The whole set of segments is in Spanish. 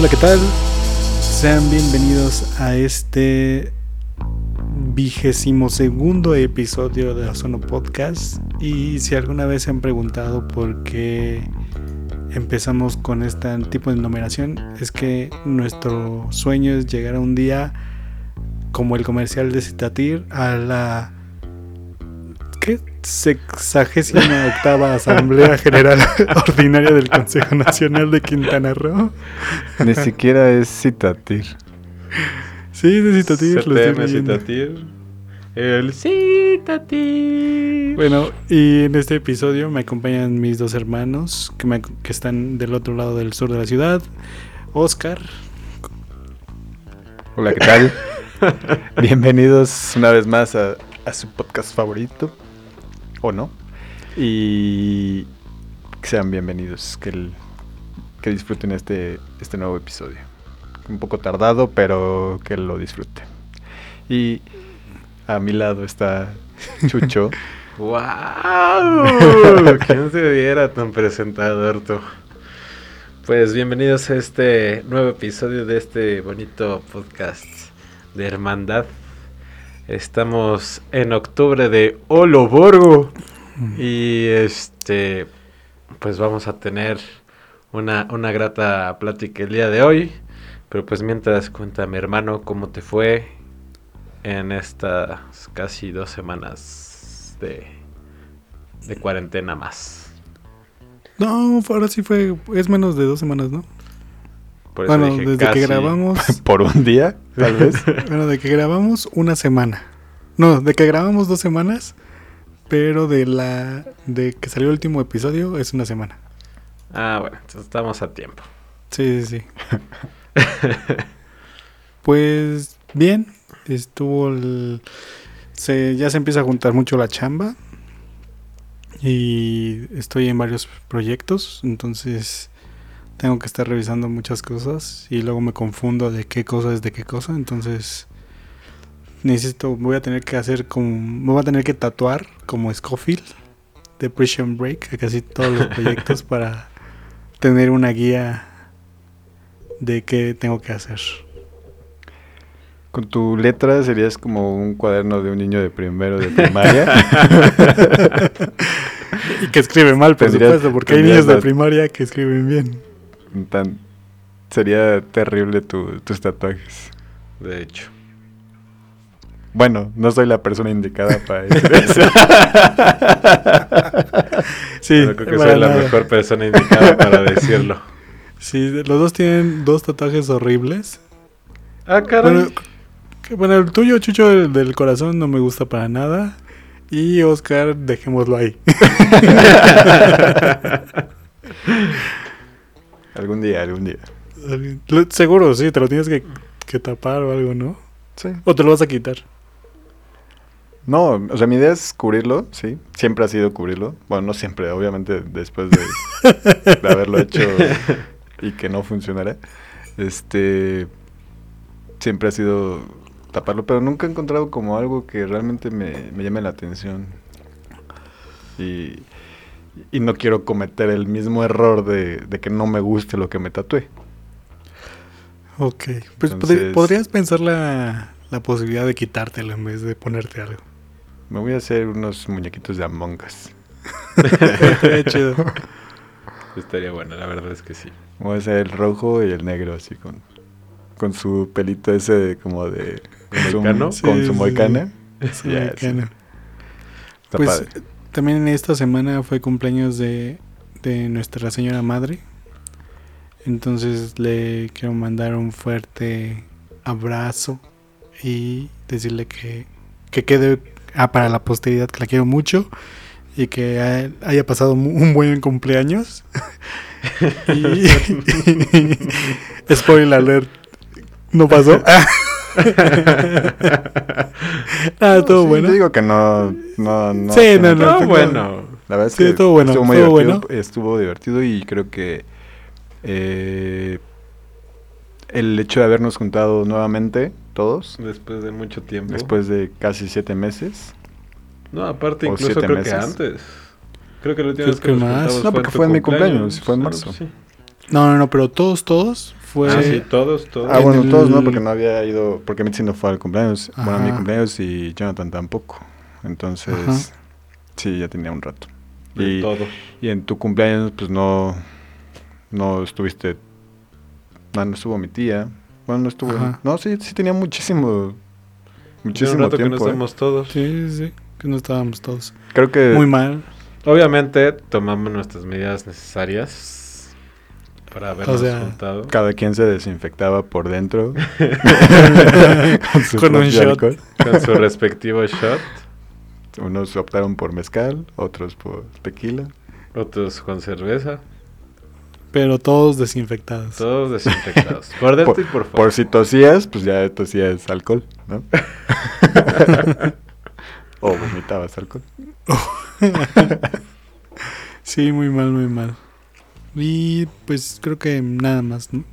Hola, ¿qué tal? Sean bienvenidos a este vigésimo segundo episodio de Ozono Podcast. Y si alguna vez se han preguntado por qué empezamos con este tipo de numeración, es que nuestro sueño es llegar a un día como el comercial de Citatir a la. Sexagésima octava Asamblea General Ordinaria del Consejo Nacional de Quintana Roo. Ni siquiera es Citatir. Sí, es de Citatir. lo estoy. Citatir. El Citatir. Bueno, y en este episodio me acompañan mis dos hermanos que, me- que están del otro lado del sur de la ciudad. Oscar. Hola, ¿qué tal? Bienvenidos una vez más a, a su podcast favorito. ¿O no? Y sean bienvenidos, que, que disfruten este, este nuevo episodio. Un poco tardado, pero que lo disfruten. Y a mi lado está Chucho. ¡Wow! ¿Quién se viera tan presentador tú? Pues bienvenidos a este nuevo episodio de este bonito podcast de hermandad. Estamos en octubre de Oloborgo. Y este, pues vamos a tener una, una grata plática el día de hoy. Pero pues mientras cuéntame, hermano, cómo te fue en estas casi dos semanas de, de cuarentena más. No, ahora sí fue. Es menos de dos semanas, ¿no? Por eso Bueno, dije desde que grabamos. Por un día, tal vez. bueno, de que grabamos una semana. No, de que grabamos dos semanas. Pero de la. De que salió el último episodio es una semana. Ah, bueno, entonces estamos a tiempo. Sí, sí, sí. pues bien, estuvo el... Se, ya se empieza a juntar mucho la chamba y estoy en varios proyectos, entonces tengo que estar revisando muchas cosas y luego me confundo de qué cosa es de qué cosa, entonces necesito, voy a tener que hacer como, me voy a tener que tatuar como Scofield de Prison Break a casi todos los proyectos para tener una guía de qué tengo que hacer. Con tu letra serías como un cuaderno de un niño de primero de primaria. Y que escribe mal, por supuesto, porque hay niños de primaria que escriben bien. Tan, sería terrible tu- tus tatuajes. De hecho. Bueno, no soy la persona indicada para decir eso. Sí, creo que soy la mejor persona indicada para decirlo. Sí, los dos tienen dos tatuajes horribles. Ah, caray. Bueno, bueno, el tuyo, Chucho, el del corazón, no me gusta para nada. Y Oscar, dejémoslo ahí. Algún día, algún día. Seguro, sí, te lo tienes que, que tapar o algo, ¿no? Sí. O te lo vas a quitar. No, o sea, mi idea es cubrirlo, sí. Siempre ha sido cubrirlo. Bueno, no siempre, obviamente después de, de haberlo hecho y que no funcionara. Este. Siempre ha sido taparlo, pero nunca he encontrado como algo que realmente me, me llame la atención. Y, y no quiero cometer el mismo error de, de que no me guste lo que me tatué. Ok. Pues Entonces- podrías pensar la, la posibilidad de quitártelo en vez de ponerte algo. Me voy a hacer unos muñequitos de Among Us. Estaría chido. Estaría bueno, la verdad es que sí. Voy a hacer el rojo y el negro así con, con su pelito ese de- como de... Con su, ¿Moicano? con Sí, su sí, moicana. Sí, sí. Está Pues padre. También en esta semana fue cumpleaños de, de nuestra señora madre. Entonces le quiero mandar un fuerte abrazo y decirle que, que quede ah, para la posteridad que la quiero mucho y que ha- haya pasado un buen cumpleaños. y, spoiler alert, no pasó. ah, todo Sí, bueno. Yo digo que no... no, no Sí, no, no, No, tengo- bueno. La verdad es Sí, que estuvo bueno, estuvo muy divertido. bueno. Estuvo divertido y creo que eh, el hecho de habernos juntado nuevamente, todos, Después de mucho tiempo. después de casi siete meses. No, aparte incluso creo meses. que antes. Creo que la última vez que que nos más. juntamos No, porque fue en mi cumpleaños, fue en marzo. sí. No, no, no, pero todos, todos fue... Ah, sí, todos, todos. Ah, En bueno, todos no, porque no había ido, porque Mitzi no fue al cumpleaños, bueno, a mi cumpleaños y Jonathan tampoco. Entonces, Ajá. sí, ya tenía un rato. De Y, todos. y en tu cumpleaños, pues no, no estuviste, no, no estuvo mi tía. Bueno, no estuvo, Ajá. no, sí, sí tenía muchísimo, muchísimo un rato tiempo. que no ¿eh? estamos todos. Sí, sí, sí, que no estábamos todos. Creo que Muy mal. Obviamente tomamos nuestras medidas necesarias para habernos sea, juntado. cada quien se desinfectaba por dentro. con su Con un shot. alcohol. Con su respectivo shot. Unos optaron por mezcal, otros por tequila. Otros con cerveza. Pero todos desinfectados. Todos desinfectados. Por dentro Por, y por fuera. por si tosías, pues ya tosías alcohol, ¿no? o vomitabas alcohol. Sí, muy mal, muy mal. Y pues creo que nada más. ¿no?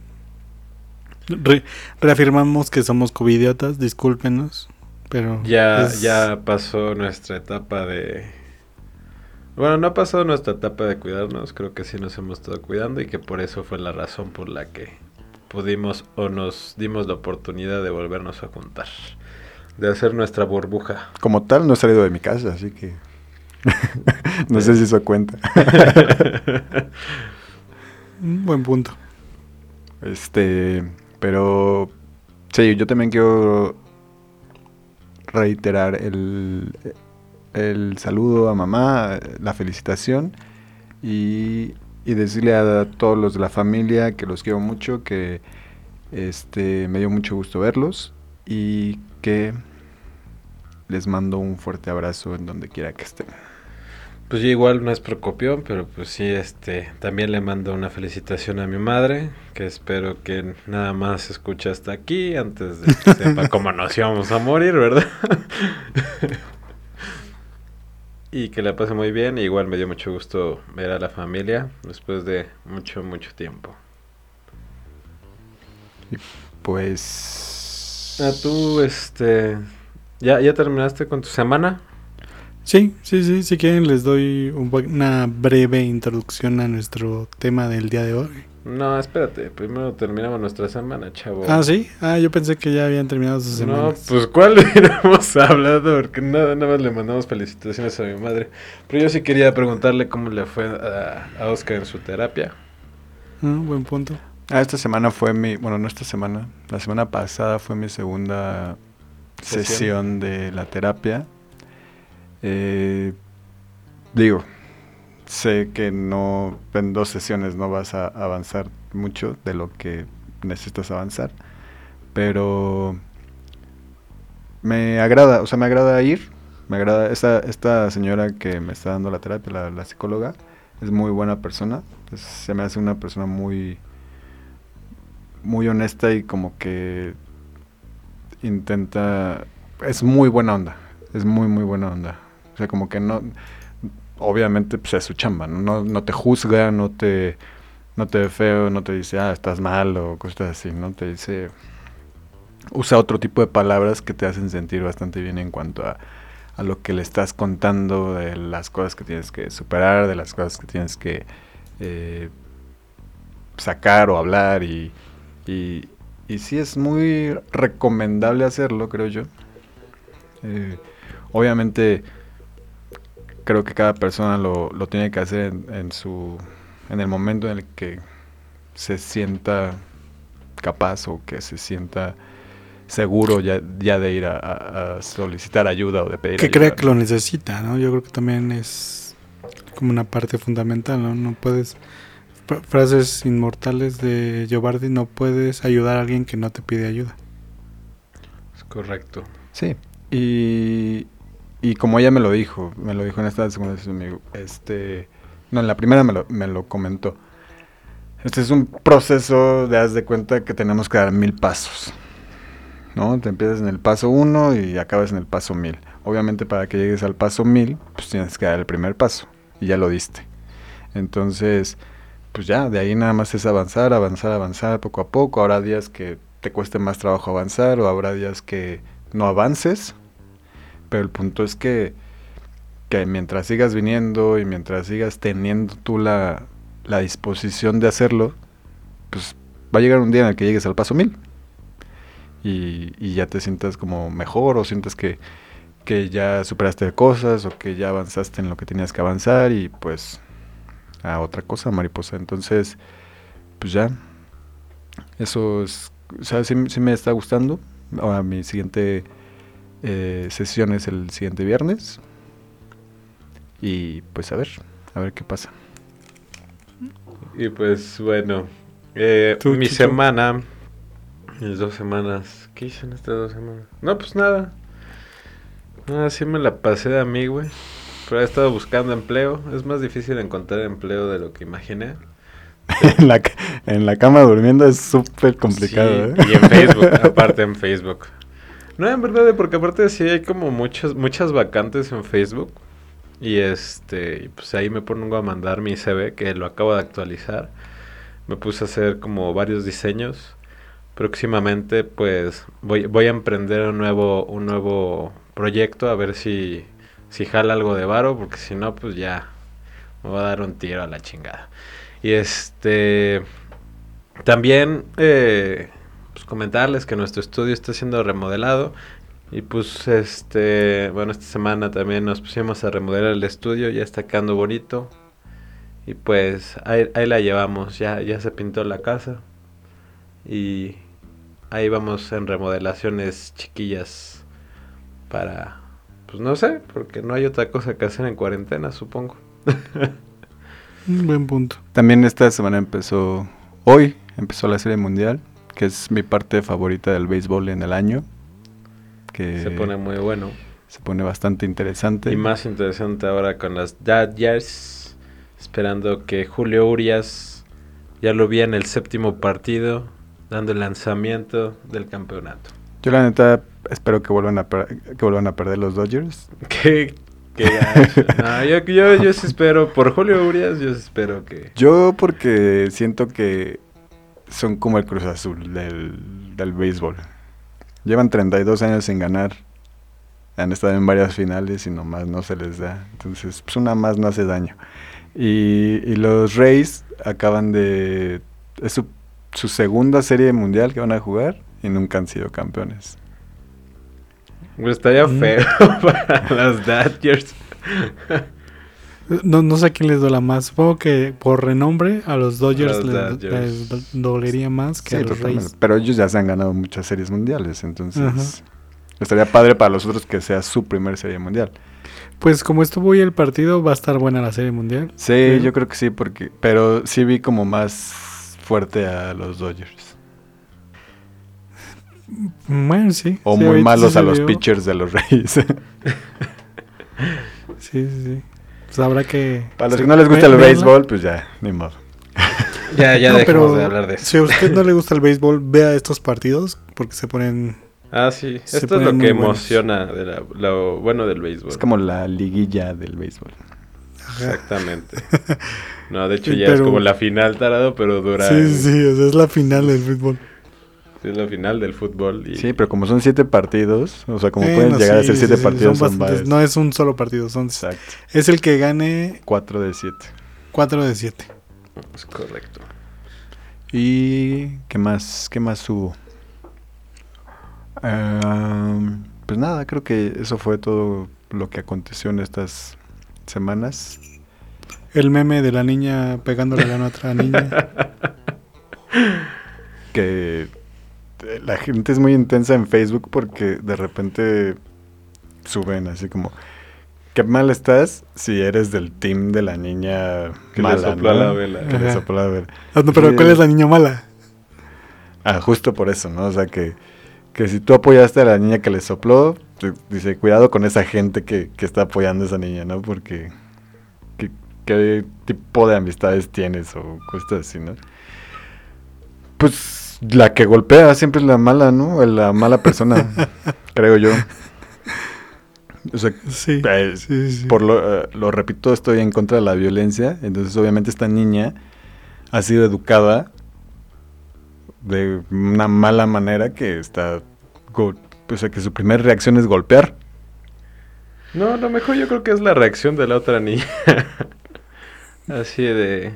Re- reafirmamos que somos covidiotas, discúlpenos. Pero Ya, es- ya pasó nuestra etapa de... Bueno, no ha pasado nuestra etapa de cuidarnos, creo que sí nos hemos estado cuidando y que por eso fue la razón por la que pudimos o nos dimos la oportunidad de volvernos a juntar, de hacer nuestra burbuja. Como tal, no he salido de mi casa, así que. no sé si eso cuenta. Un buen punto. Este. Pero. Sí, yo también quiero reiterar el, el saludo a mamá, la felicitación y, y decirle a todos los de la familia que los quiero mucho, que este me dio mucho gusto verlos y que les mando un fuerte abrazo en donde quiera que estén. Pues yo igual no es Procopión, pero pues sí, este, también le mando una felicitación a mi madre, que espero que nada más escuche hasta aquí antes de que sepa cómo nos íbamos a morir, ¿verdad? y que la pase muy bien, igual me dio mucho gusto ver a la familia después de mucho, mucho tiempo. Pues... Ah, tú, este, ¿ya, ya terminaste con tu semana? Sí, sí, sí. Si quieren, les doy una breve introducción a nuestro tema del día de hoy. No, espérate, primero terminamos nuestra semana, chavo. Ah, sí. Ah, yo pensé que ya habían terminado sus No, semanas. pues ¿cuál hubiéramos hablado? Porque nada, nada más le mandamos felicitaciones a mi madre. Pero yo sí quería preguntarle cómo le fue a, a Oscar en su terapia. Ah, buen punto. Ah, esta semana fue mi, bueno, no esta semana, la semana pasada fue mi segunda Sesión. sesión de la terapia. Eh, digo, sé que no, en dos sesiones no vas a avanzar mucho de lo que necesitas avanzar, pero me agrada, o sea, me agrada ir, me agrada, esta, esta señora que me está dando la terapia, la, psicóloga, es muy buena persona, se me hace una persona muy, muy honesta y como que intenta, es muy buena onda, es muy, muy buena onda. O sea, como que no, obviamente pues es su chamba, ¿no? No, te juzga, no te, no te ve feo, no te dice, ah, estás mal o cosas así, ¿no? Te dice, usa otro tipo de palabras que te hacen sentir bastante bien en cuanto a, a lo que le estás contando, de las cosas que tienes que superar, de las cosas que tienes que eh, sacar o hablar y, y, y sí es muy recomendable hacerlo, creo yo. Eh, obviamente creo que cada persona lo, lo tiene que hacer en, en su en el momento en el que se sienta capaz o que se sienta seguro ya, ya de ir a, a- a solicitar ayuda o de pedir Que ayuda. crea que lo necesita, ¿no? Yo creo que también es como una parte fundamental, ¿no? No puedes... fra- Frases inmortales de Giovardi, no puedes ayudar a alguien que no te pide ayuda. Es correcto. Sí, y, y como ella me lo dijo, me lo dijo en esta segunda sesión, este, no, en la primera me lo, me lo comentó. Este es un proceso de haz de cuenta que tenemos que dar mil pasos. ¿No? Te empiezas en el paso uno y acabas en el paso mil. Obviamente para que llegues al paso mil, pues tienes que dar el primer paso. Y ya lo diste. Entonces, pues ya, de ahí nada más es avanzar, avanzar, avanzar poco a poco. Habrá días que te cueste más trabajo avanzar o habrá días que no avances. Pero el punto es que, que mientras sigas viniendo y mientras sigas teniendo tú la, la disposición de hacerlo, pues va a llegar un día en el que llegues al paso mil. Y, y ya te sientas como mejor o sientas que, que ya superaste cosas o que ya avanzaste en lo que tenías que avanzar y pues a otra cosa, mariposa. Entonces, pues ya, eso es, o sea, sí, sí me está gustando. Ahora mi siguiente eh, sesión es el siguiente viernes. Y pues a ver, a ver qué pasa. Y pues bueno, eh, Tú, mi semana, mis dos semanas, ¿qué hice en estas dos semanas? No, pues nada. Ah, sí me la pasé de mí, güey. Pero he estado buscando empleo. Es más difícil encontrar empleo de lo que imaginé. en, la, en la cama durmiendo es súper complicado, Sí, ¿eh? Y en Facebook, aparte en Facebook. No, en verdad, porque aparte sí hay como muchas, muchas vacantes en Facebook. Y este, pues ahí me pongo a mandar mi CV, que lo acabo de actualizar. Me puse a hacer como varios diseños. Próximamente, pues, voy, voy a emprender un nuevo, un nuevo proyecto, a ver si, si jala algo de varo, porque si no, pues ya me va a dar un tiro a la chingada. Y este, también, eh, comentarles que nuestro estudio está siendo remodelado. Y pues, este, bueno, esta semana también nos pusimos a remodelar el estudio, ya está quedando bonito. Y pues, ahí, ahí la llevamos, ya, ya se pintó la casa. Y ahí vamos en remodelaciones chiquillas para, pues no sé, porque no hay otra cosa que hacer en cuarentena, supongo. Un buen punto. También esta semana empezó, hoy empezó la Serie Mundial, que es mi parte favorita del béisbol en el año. Que Se pone muy bueno. se pone bastante interesante. Y más interesante ahora con las Dodgers, esperando que Julio Urias ya lo vi en el séptimo partido, dando el lanzamiento del campeonato. Yo la neta espero que vuelvan a, per- que vuelvan a perder los Dodgers. Gacho. No, yo, yo, yo sí espero, por Julio Urias, yo sí espero que... Yo porque siento que son como el Cruz Azul del, del béisbol. Llevan 32 años sin ganar. Han estado en varias finales y nomás no se les da. Entonces, pues una más no hace daño. Y, y los Rays acaban de... Es su, su segunda serie mundial que van a jugar y nunca han sido campeones. Pues estaría Mm. feo para los Dodgers. No, no sé a quién les duela más. Supongo que por renombre a los Dodgers, Los les, Dodgers. les do- dolería más que Sí, a los. Rays. Pero ellos ya se han ganado muchas series mundiales. Entonces, Ajá. estaría padre para los otros que sea su primer serie mundial. Pues como estuvo hoy el partido, va a estar buena la serie mundial. Sí, yo creo que sí, porque, pero sí vi como más fuerte a los Dodgers. Bueno, sí. O sí, muy malos sí a los pitchers de los Reyes. Sí, sí, sí. Pues habrá que... Para los que no les gusta el béisbol, pues ya, ni modo. Ya, ya No, pero de hablar de eso. Si a usted no le gusta el béisbol, vea estos partidos porque se ponen... Ah, sí. Esto es lo que emociona de la- lo bueno del béisbol. Es como la liguilla del béisbol. Exactamente. No, de hecho ya es como la final, tarado, pero dura. Sí, sí, sí, o sea, es la final del fútbol. Es la final del fútbol. Y... Sí, pero como son siete partidos, o sea, como Bueno, pueden llegar a sí, ser sí, siete sí, partidos, son son, bastantes. No es un solo partido, son... Exacto. Es el que gane Cuatro de siete. 4 de 7. Es correcto. ¿Y qué más? ¿Qué más hubo? Pues nada, creo que eso fue todo lo que aconteció en estas semanas. El meme de la niña pegándole la mano a otra niña. que la gente es muy intensa en Facebook porque de repente suben así como qué mal estás si eres del team de la niña Que le mala, sopló ¿no? la vela. Que le sopló la vela. Ah, no, pero. ¿cuál es la niña mala? Ah, justo por eso, ¿no? O sea que, que si tú apoyaste a la niña que le sopló, te- dice, cuidado con esa gente que, que está apoyando a esa niña, ¿no? Porque ¿qué, qué tipo de amistades tienes o cosas así, ¿no? Pues la que golpea siempre es la mala, ¿no? La mala persona, creo yo. O sea, Sí. eh, sí, sí. por lo, eh, lo repito, estoy en contra de la violencia. Entonces, obviamente, esta niña ha sido educada de una mala manera que está. O sea, que su primera reacción es golpear. No, lo mejor yo creo que es la reacción de la otra niña. Así de...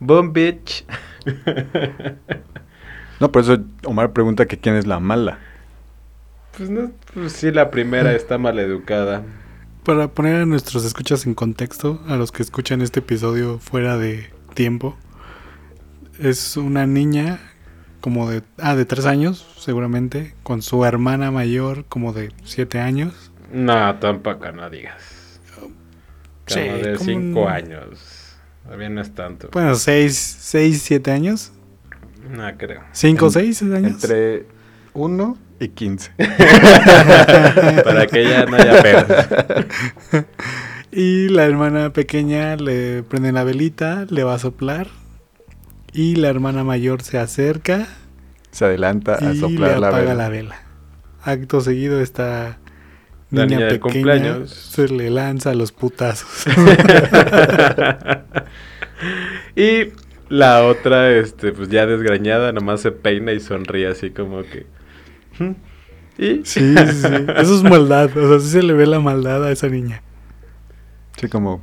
Boom, bitch. No, por eso Omar pregunta que quién es la mala. Pues no, pues sí, la primera está mal educada. Para poner a nuestros escuchas en contexto, a los que escuchan este episodio fuera de tiempo, es una niña como de, ah, de tres años, seguramente, con su hermana mayor como de siete años. No, tampoco no digas. Como Sí, de como cinco un- años. No es tanto. Bueno, seis, seis, siete años. No creo. Cinco, En- seis años. Entre 1 y 15. Para que ya no haya pedos. Y la hermana pequeña le prende la velita, le va a soplar. Y la hermana mayor se acerca Se adelanta a y le soplar la apaga vela. la vela. Acto seguido esta La niña, niña pequeña cumpleaños. se le lanza a los putazos. y la otra, este, pues ya desgrañada, nomás se peina y sonríe así como que. Y Sí, sí, sí. Eso es maldad. O sea, sí se le ve la maldad a esa niña. Sí, como...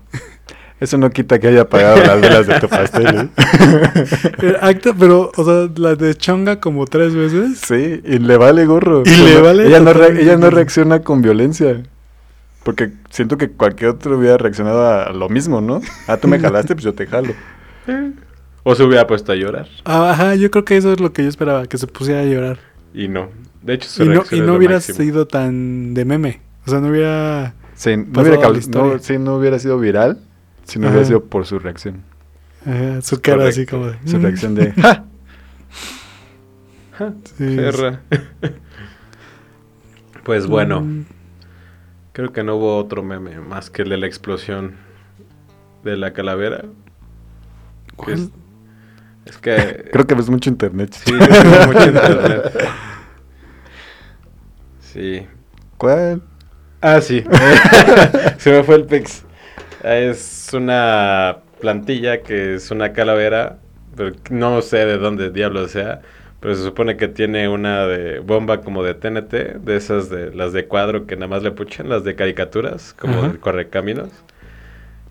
Eso no quita que haya apagado las velas de tu pastel, ¿eh? Eh, Acto, pero, o sea, la deschonga como tres veces. Sí, y le vale gorro. Y le vale Ella no, ella no reacciona con violencia. Porque siento que cualquier otro hubiera reaccionado a lo mismo, ¿no? Ah, tú me jalaste, pues yo te jalo. O se hubiera puesto a llorar. Ah, Ajá, yo creo que eso es lo que yo esperaba, que se pusiera a llorar. Y no. De hecho, su Y no, y es no lo hubiera máximo. sido tan de meme. O sea, no hubiera... Sí, no hubiera, no, sí, no hubiera sido viral si no Ajá. hubiera sido por su reacción. ajá, su cara así como de... Su "Mm". reacción de... ¡Ja! Ja, Sí, pues bueno, Mm, creo que no hubo otro meme más que el de la explosión de la calavera. que es, ¿cuál? Es que... Creo que ves mucho internet. Sí, tengo mucho internet. Sí. ¿Cuál? Ah, sí. Se me fue el pix. Es una plantilla que es una calavera, pero no sé de dónde diablo sea, pero se supone que tiene una de bomba como de TNT, de esas de las de cuadro que nada más le puchan, las de caricaturas, como Ajá. del correcaminos.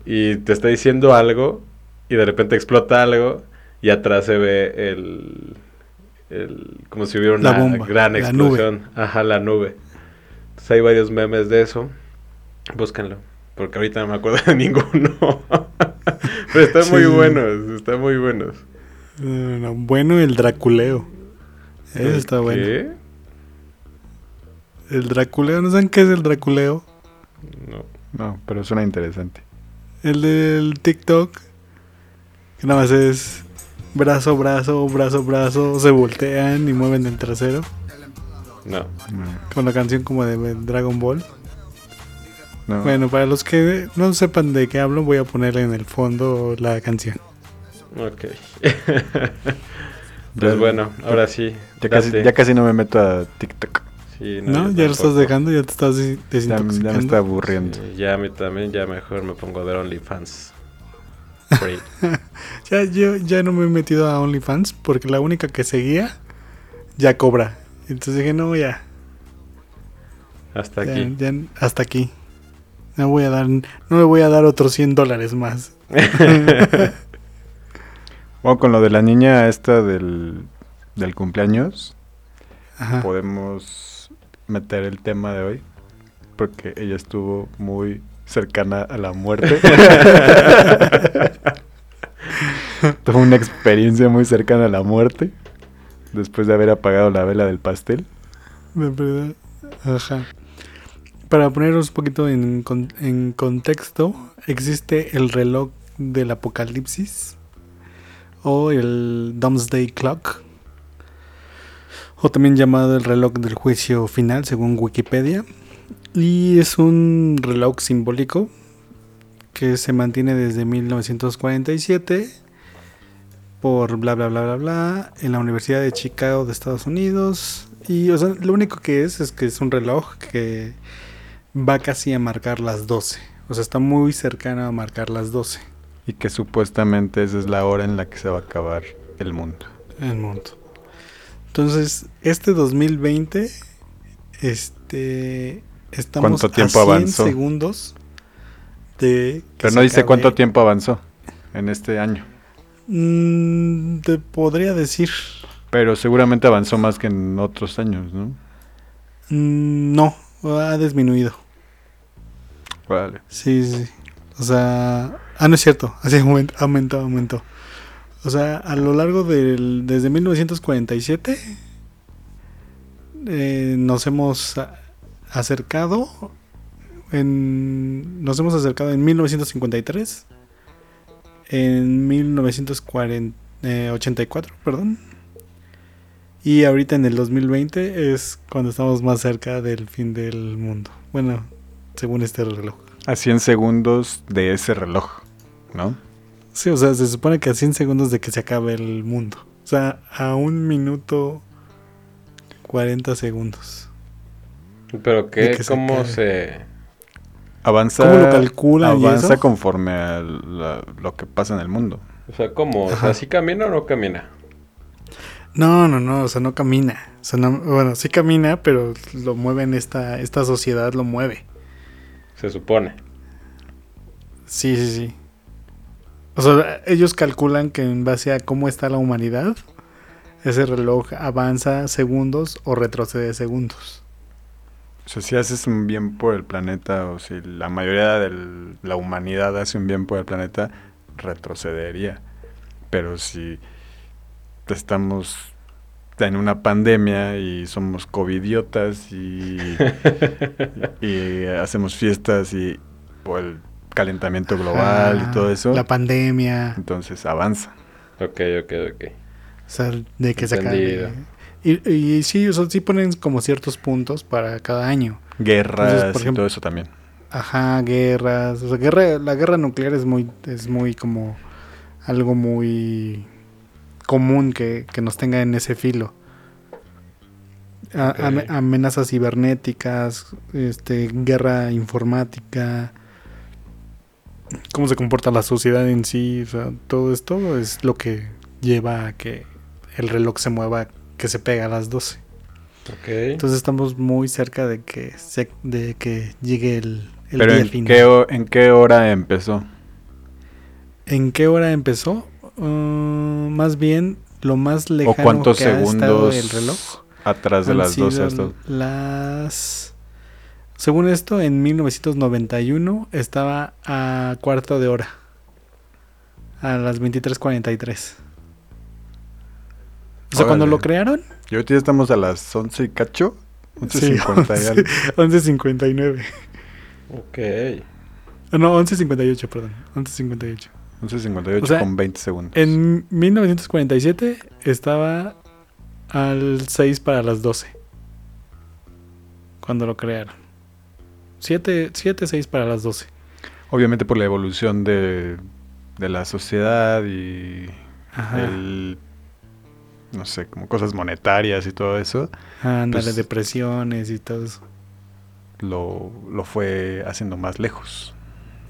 Y te está diciendo algo y de repente explota algo y atrás se ve el, el como si hubiera La una bomba, gran la explosión. Ajá, la nube. Entonces hay varios memes de eso. Búsquenlo. Porque ahorita no me acuerdo de ninguno. Pero están muy buenos. Están muy buenos. No, no, bueno, el Draculeo. Eso está bueno. ¿Qué? El Draculeo, ¿no saben qué es el Draculeo? No. No, pero suena interesante. El del TikTok. Que nada más es brazo, brazo, brazo, brazo. Se voltean y mueven el trasero. No. Con la canción como de Dragon Ball. no. Bueno, para los que no sepan de qué hablo, voy a ponerle en el fondo la canción. Ok. Pues bueno, ahora sí. Ya casi, ya casi no me meto a TikTok. Sí, ¿No? ¿Ya lo estás dejando? ¿Ya te estás des- Ya, ya desintoxicando? me está aburriendo. Sí, ya a mí también, ya mejor me pongo a ver OnlyFans. Ya, yo ya no me he metido a OnlyFans porque la única que seguía ya cobra. Entonces dije, no, ya. Hasta ya- aquí. ya hasta aquí. No voy a dar, no le voy a dar otros 100 dólares más. Bueno, con lo de la niña esta del, del cumpleaños, Ajá. podemos meter el tema de hoy. Porque ella estuvo muy cercana a la muerte. Tuvo una experiencia muy cercana a la muerte. Después de haber apagado la vela del pastel. De verdad. Ajá. Para poneros un poquito en, en contexto, existe el reloj del apocalipsis o el Doomsday Clock, o también llamado el reloj del juicio final según Wikipedia. Y es un reloj simbólico que se mantiene desde 1947 por bla bla bla bla bla en la Universidad de Chicago de Estados Unidos. Y o sea, lo único que es es que es un reloj que va casi a marcar las 12. O sea, está muy cercano a marcar las 12 Y que supuestamente esa es la hora en la que se va a acabar el mundo. el mundo. Entonces, este 2020 este estamos ¿Cuánto tiempo a 100 avanzó? segundos de que Pero no dice acabe- cuánto tiempo avanzó en este año. Mm, te podría decir. Pero seguramente avanzó más que en otros años, ¿no? Mm, no, ha disminuido. Vale. Sí, sí. O sea, ah, no es cierto. Así aumentó, aumentó. O sea, a lo largo del desde 1947 eh, nos hemos acercado en nos hemos acercado en 1953 en 1984, perdón. Y ahorita en el 2020 es cuando estamos más cerca del fin del mundo. Bueno, según este reloj. A 100 segundos de ese reloj, ¿no? Sí, o sea, se supone que a 100 segundos de que se acabe el mundo. O sea, a un minuto 40 segundos. Pero qué, que cómo se... Avanza, ¿Cómo lo calculan y avanza eso? conforme a la- lo que pasa en el mundo. O sea, ¿cómo? O sea. ¿sí camina o no camina? No, no, no, o sea, no camina. O sea, no- bueno, sí camina, pero lo mueve en esta, esta sociedad, lo mueve. Se supone. Sí, sí, sí. O sea, ellos calculan que en base a cómo está la humanidad, ese reloj avanza segundos o retrocede segundos. O sea, si haces un bien por el planeta o si la mayoría de la humanidad hace un bien por el planeta, retrocedería. Pero si estamos en una pandemia y somos covidiotas y, y hacemos fiestas y por el calentamiento global Ajá, y todo eso, La pandemia. entonces avanza. Ok, ok, ok. O sea, de que se Entendido. acabe. Y, y sí, o sea, sí ponen como ciertos puntos para cada año. Guerras Entonces, por y ejemplo- todo eso también. Ajá, guerras. O sea, guerra, la guerra nuclear es muy, es muy como algo muy común que, que nos tenga en ese filo. A- amenazas cibernéticas, este, guerra informática, cómo se comporta la sociedad en sí, o sea, todo esto es lo que lleva a que el reloj se mueva, que se pega a las 12. Ok. Entonces estamos muy cerca de que se, de que llegue el, el Pero día ¿en final. qué, ¿en qué hora empezó? ¿En qué hora empezó? Uh, más bien lo más lejano ¿O cuántos que ha estado segundos el reloj. atrás de las 12 sido ha estado? Las según esto en 1991 estaba a cuarto de hora. A las 23:43. O sea, cuando Órale. lo crearon, Y ahorita ya estamos a las 11 y cacho. Sí, 11.50 y algo. 11:59. Ok. Ah, No, 11:58, perdón. 11:58. 11.58 O sea, con 20 segundos. En 1947 estaba al 6 para las 12. Cuando lo crearon. 7, 7 6 para las 12. Obviamente por la evolución de, de la sociedad y Ajá. el, no sé, como cosas monetarias y todo eso, Ándale, pues- depresiones y todo eso. lo, lo fue haciendo más lejos.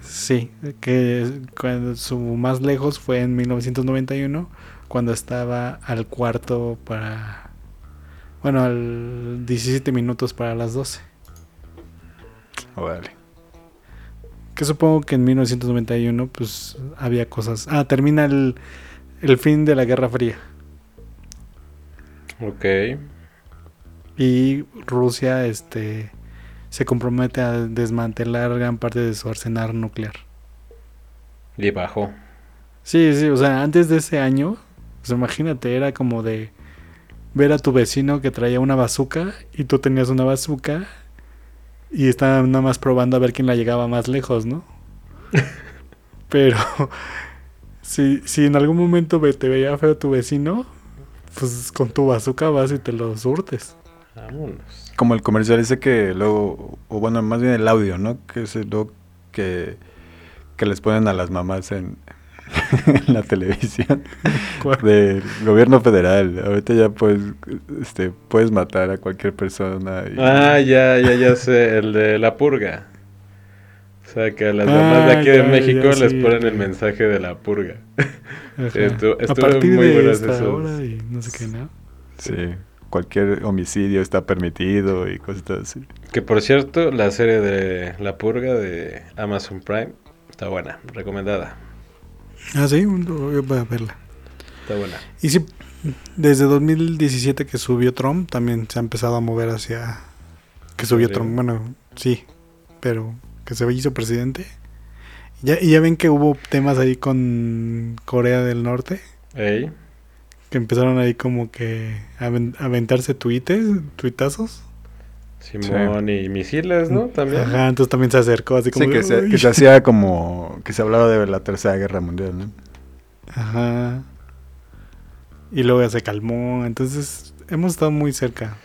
Sí, que cuando su más lejos fue en 1991, cuando estaba al cuarto para. Bueno, al 17 minutos para las 12. Órale. Que supongo que en 1991 pues había cosas. Ah, termina el, el fin de la Guerra Fría. Ok. Y Rusia este se compromete a desmantelar gran parte de su arsenal nuclear. Y bajó. Sí, sí, o sea, antes de ese año, pues imagínate, era como de ver a tu vecino que traía una bazooka y tú tenías una bazooka y estaban nada más probando a ver quién la llegaba más lejos, ¿no? Pero si, si en algún momento te veía feo tu vecino, pues con tu bazooka vas y te lo surtes. Vámonos. Como el comercial ese que luego, o bueno, más bien el audio, ¿no? Que es el lo que, que les ponen a las mamás en, en la televisión ¿Cuál? del gobierno federal. Ahorita ya puedes, este, puedes matar a cualquier persona. y- Ah, ya, ya, ya sé. El de la purga. O sea, que a las mamás de Ah, aquí de ya, México ya, les sí, ponen el mensaje de la purga. Estuvo partir muy de buenas esta esos- hora y no sé qué, ¿no? Sí, cualquier homicidio está permitido y cosas así. Que por cierto, la serie de La Purga de Amazon Prime está buena, recomendada. Ah, sí, voy a verla. Está buena. Y sí, desde 2017 que subió Trump, también se ha empezado a mover hacia... Que subió? Trump, bueno, sí, pero que se hizo presidente. Y ya, y ya ven que hubo temas ahí con Corea del Norte, Ey, que empezaron ahí como que a aven- a aventarse tuites, tuitazos. Simón y misiles, ¿no? También. Ajá, entonces también se acercó así como... Sí, que se, que se hacía como... Que se hablaba de la Tercera Guerra Mundial, ¿no? Ajá. Y luego ya se calmó. Entonces, hemos estado muy cerca.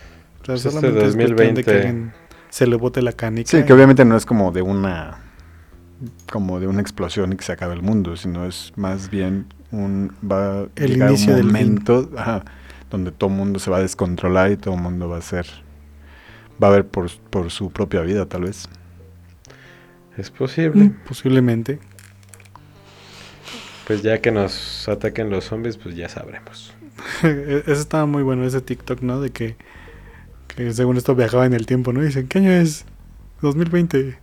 O sea, Pues este solamente es cuestión de que 2020. alguien se le bote la canica. Sí, que obviamente no es como de una... Como de una explosión y que se acabe el mundo, sino es más bien un... Va a El llegar inicio un del momento ajá, donde todo el mundo se va a descontrolar y todo el mundo va a ser... Va a ver por, por su propia vida, tal vez. Es posible. Mm, Posiblemente. Pues ya que nos ataquen los zombies, pues ya sabremos. Eso estaba muy bueno, ese TikTok, ¿no? De que, que según esto viajaba en el tiempo, ¿no? Y dicen, ¿qué año es? 2020.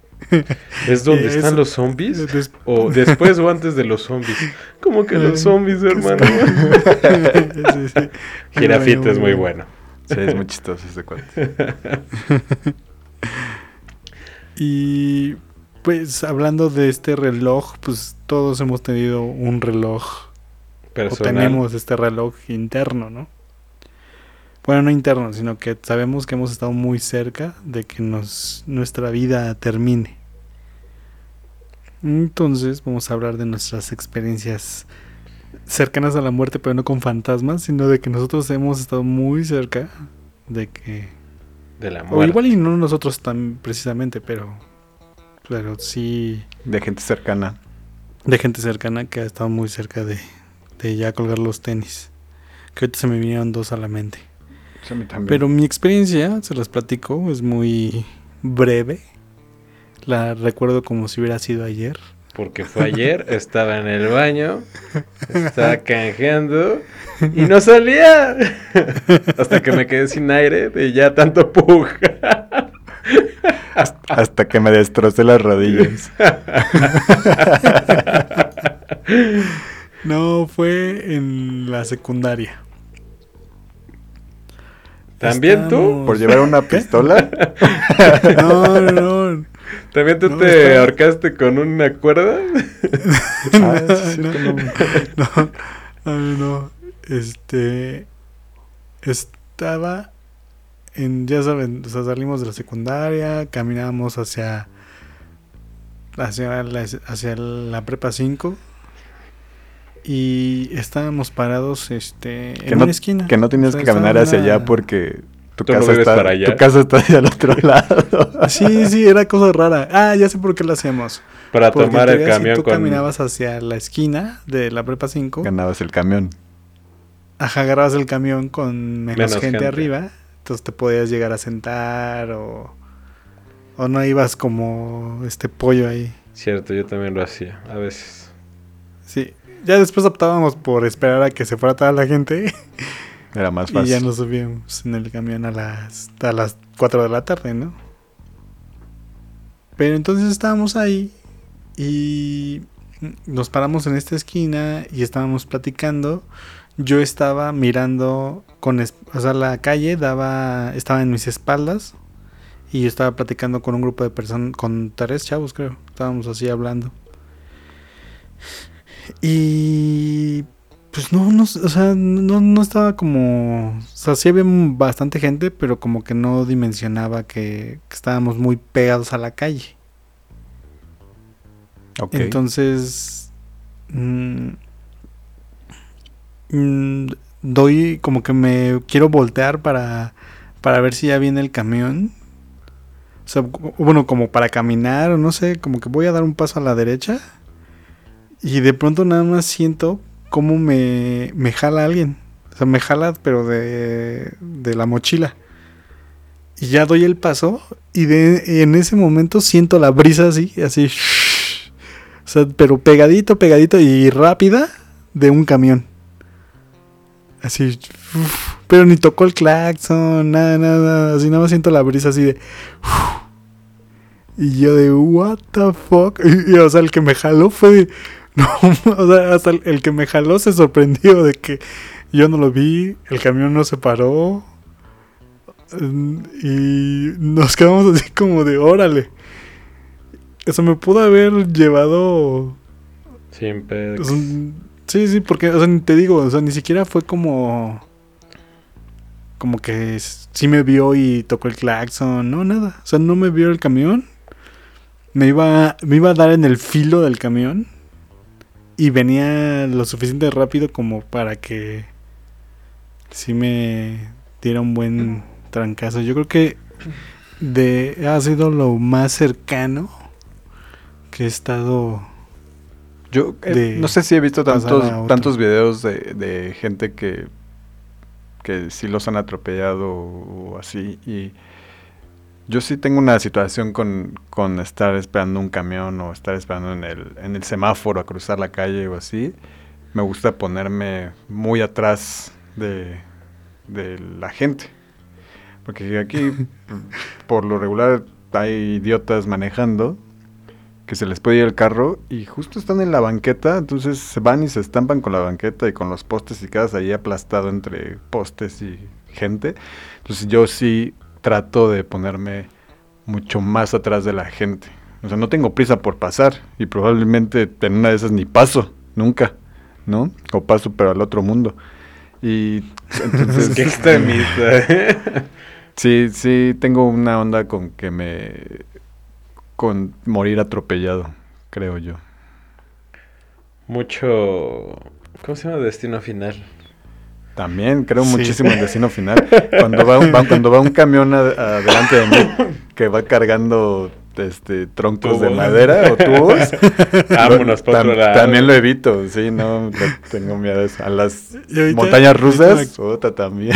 ¿Es donde están los zombies? Des- ¿O después o antes de los zombies? ¿Cómo que los zombies, hermano? Sí, sí. Jirafita es muy bueno. Sí, es muy chistoso ese cuate. Y pues hablando de este reloj, pues todos hemos tenido un reloj o Personal. tenemos este reloj interno, ¿no? Bueno, no interno, sino que sabemos que hemos estado muy cerca de que nos, nuestra vida termine. Entonces vamos a hablar de nuestras experiencias cercanas a la muerte, pero no con fantasmas, sino de que nosotros hemos estado muy cerca de que... De la O muerte. igual y no nosotros tan precisamente, pero... Pero sí De gente cercana. de gente cercana que ha estado muy cerca de, de ya colgar los tenis. Que ahorita se me vinieron dos a la mente. Sí, a mí también. Pero mi experiencia, se las platico, es muy breve. La recuerdo como si hubiera sido ayer. Porque fue ayer, estaba en el baño, estaba canjeando y no salía. Hasta que me quedé sin aire de ya tanto puja. Hasta que me destrocé las rodillas. No, fue en la secundaria. ¿También tú? Estábamos- Por llevar una pistola. No, no, no. ¿También tú No, te estaba- ahorcaste con una cuerda? Ah, sí, no, cierto, no. no, no, no. Este. Estaba en. Ya saben, o sea, salimos de la secundaria, caminábamos hacia. Hacia la, hacia la prepa 5. Y estábamos parados este, en Que no, una esquina. que no tenías O sea, que caminar hacia una- allá porque tu Tú casa, está, para allá. tu casa está hacia el otro lado. Sí, sí, era cosa rara. Ah, ya sé por qué lo hacíamos. Para Porque tomar el camión si tú con... caminabas hacia la esquina de la prepa 5. Ganabas el camión. Ajá, agarrabas el camión con menos, Menos gente, gente. arriba, entonces te podías llegar a sentar o, o no ibas como este pollo ahí. Cierto, yo también lo hacía, a veces. Sí, ya después optábamos por esperar a que se fuera toda la gente Era más y fácil. ya nos subíamos en el camión a las, a las 4 de la tarde, ¿no? Pero entonces estábamos ahí y nos paramos en esta esquina y estábamos platicando. Yo estaba mirando con, o sea, la calle daba, estaba en mis espaldas y yo estaba platicando con un grupo de personas, con tres chavos creo, estábamos así hablando. Y pues no, no, o sea, no, no estaba como, o sea, sí había bastante gente, pero como que no dimensionaba que, que estábamos muy pegados a la calle. Ok. Entonces, mm, mm, doy como que me quiero voltear para, para ver si ya viene el camión. O sea, bueno, como para caminar o no sé, como que voy a dar un paso a la derecha. Y de pronto nada más siento cómo me, me jala alguien. O sea, me jala, pero de, de la mochila. Y ya doy el paso y de, en ese momento siento la brisa así, así. O sea, pero pegadito, pegadito y rápida de un camión. Así. pero ni tocó el claxon, nada, nada. Así nada más siento la brisa así de. Y yo de, what the fuck. Y, o sea, el que me jaló fue de, no, o sea, hasta el, el que me jaló se sorprendió de que yo no lo vi, el camión no se paró. mm, Y nos quedamos así como de, órale. Eso me pudo haber llevado Sin sí, sí, porque, o sea, ni te digo, o sea, ni siquiera fue como. Como que sí me vio y tocó el claxon, no, nada. O sea, no me vio el camión. Me iba, me iba a dar en el filo del camión. Y venía lo suficiente rápido como para que sí me diera un buen trancazo. Yo creo que de, ha sido lo más cercano que he estado Yo eh, no sé si he visto tantos, tantos videos de, de gente que, que sí los han atropellado o así. Y yo sí tengo una situación con, con estar esperando un camión o estar esperando en el, en el semáforo a cruzar la calle o así. Me gusta ponerme muy atrás de, de la gente. Porque aquí, por lo regular, hay idiotas manejando que se les puede ir el carro y justo están en la banqueta, entonces se van y se estampan con la banqueta y con los postes y quedas ahí aplastado entre postes y gente. Entonces yo sí trato de ponerme mucho más atrás de la gente. O sea, no tengo prisa por pasar y probablemente en una de esas ni paso, nunca, ¿no? O paso pero al otro mundo. Y entonces... Qué extremista. ¿eh? Sí, sí, tengo una onda con que me... con morir atropellado, creo yo. Mucho. ¿Cómo se llama? Destino final. También creo Sí. muchísimo en destino final. Cuando va un, va- cuando va un camión adelante de mí que va cargando este troncos de madera o tubos, Vámonos por tam- otro lado. también lo evito, sí, no, tengo miedo a eso. A las ahorita- montañas rusas, también.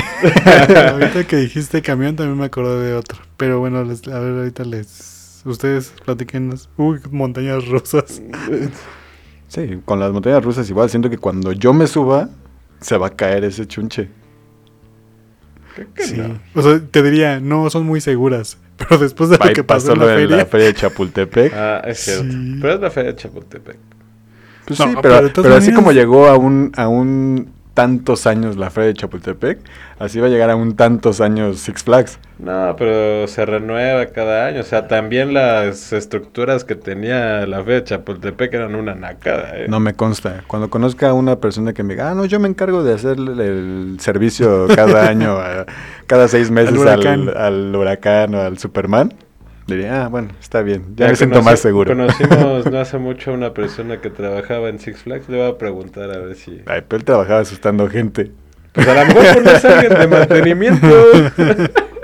ahorita que dijiste camión también me acordé de otro. Pero bueno, les- a ver, ahorita les... Ustedes platiquenos. Uy, montañas rusas. Sí, con las montañas rusas igual, siento que cuando yo me suba, se va a caer ese chunche. Creo que Sí. no. O sea, te diría, no, son muy seguras. Pero después de lo que pasó pasó en la feria... la feria de Chapultepec. Ah, es cierto. Sí. Pero es la feria de Chapultepec. Pues No, sí, pero pero, pero así como llegó a un, a un tantos años la feria de Chapultepec, así va a llegar a un tantos años Six Flags. No, pero se renueva cada año. O sea, también las estructuras que tenía la feria de Chapultepec eran una nacada, ¿eh? No me consta. Cuando conozca a una persona que me diga, ah, no, yo me encargo de hacer el, servicio cada año, a- cada seis meses al huracán. al huracán o al Superman, diría, ah, bueno, está bien, ya, Ya me siento más seguro. Conocimos no hace mucho a una persona que trabajaba en Six Flags. Le voy a preguntar a ver si. Ay, pero él trabajaba asustando gente. Pues a lo mejor no es alguien de mantenimiento.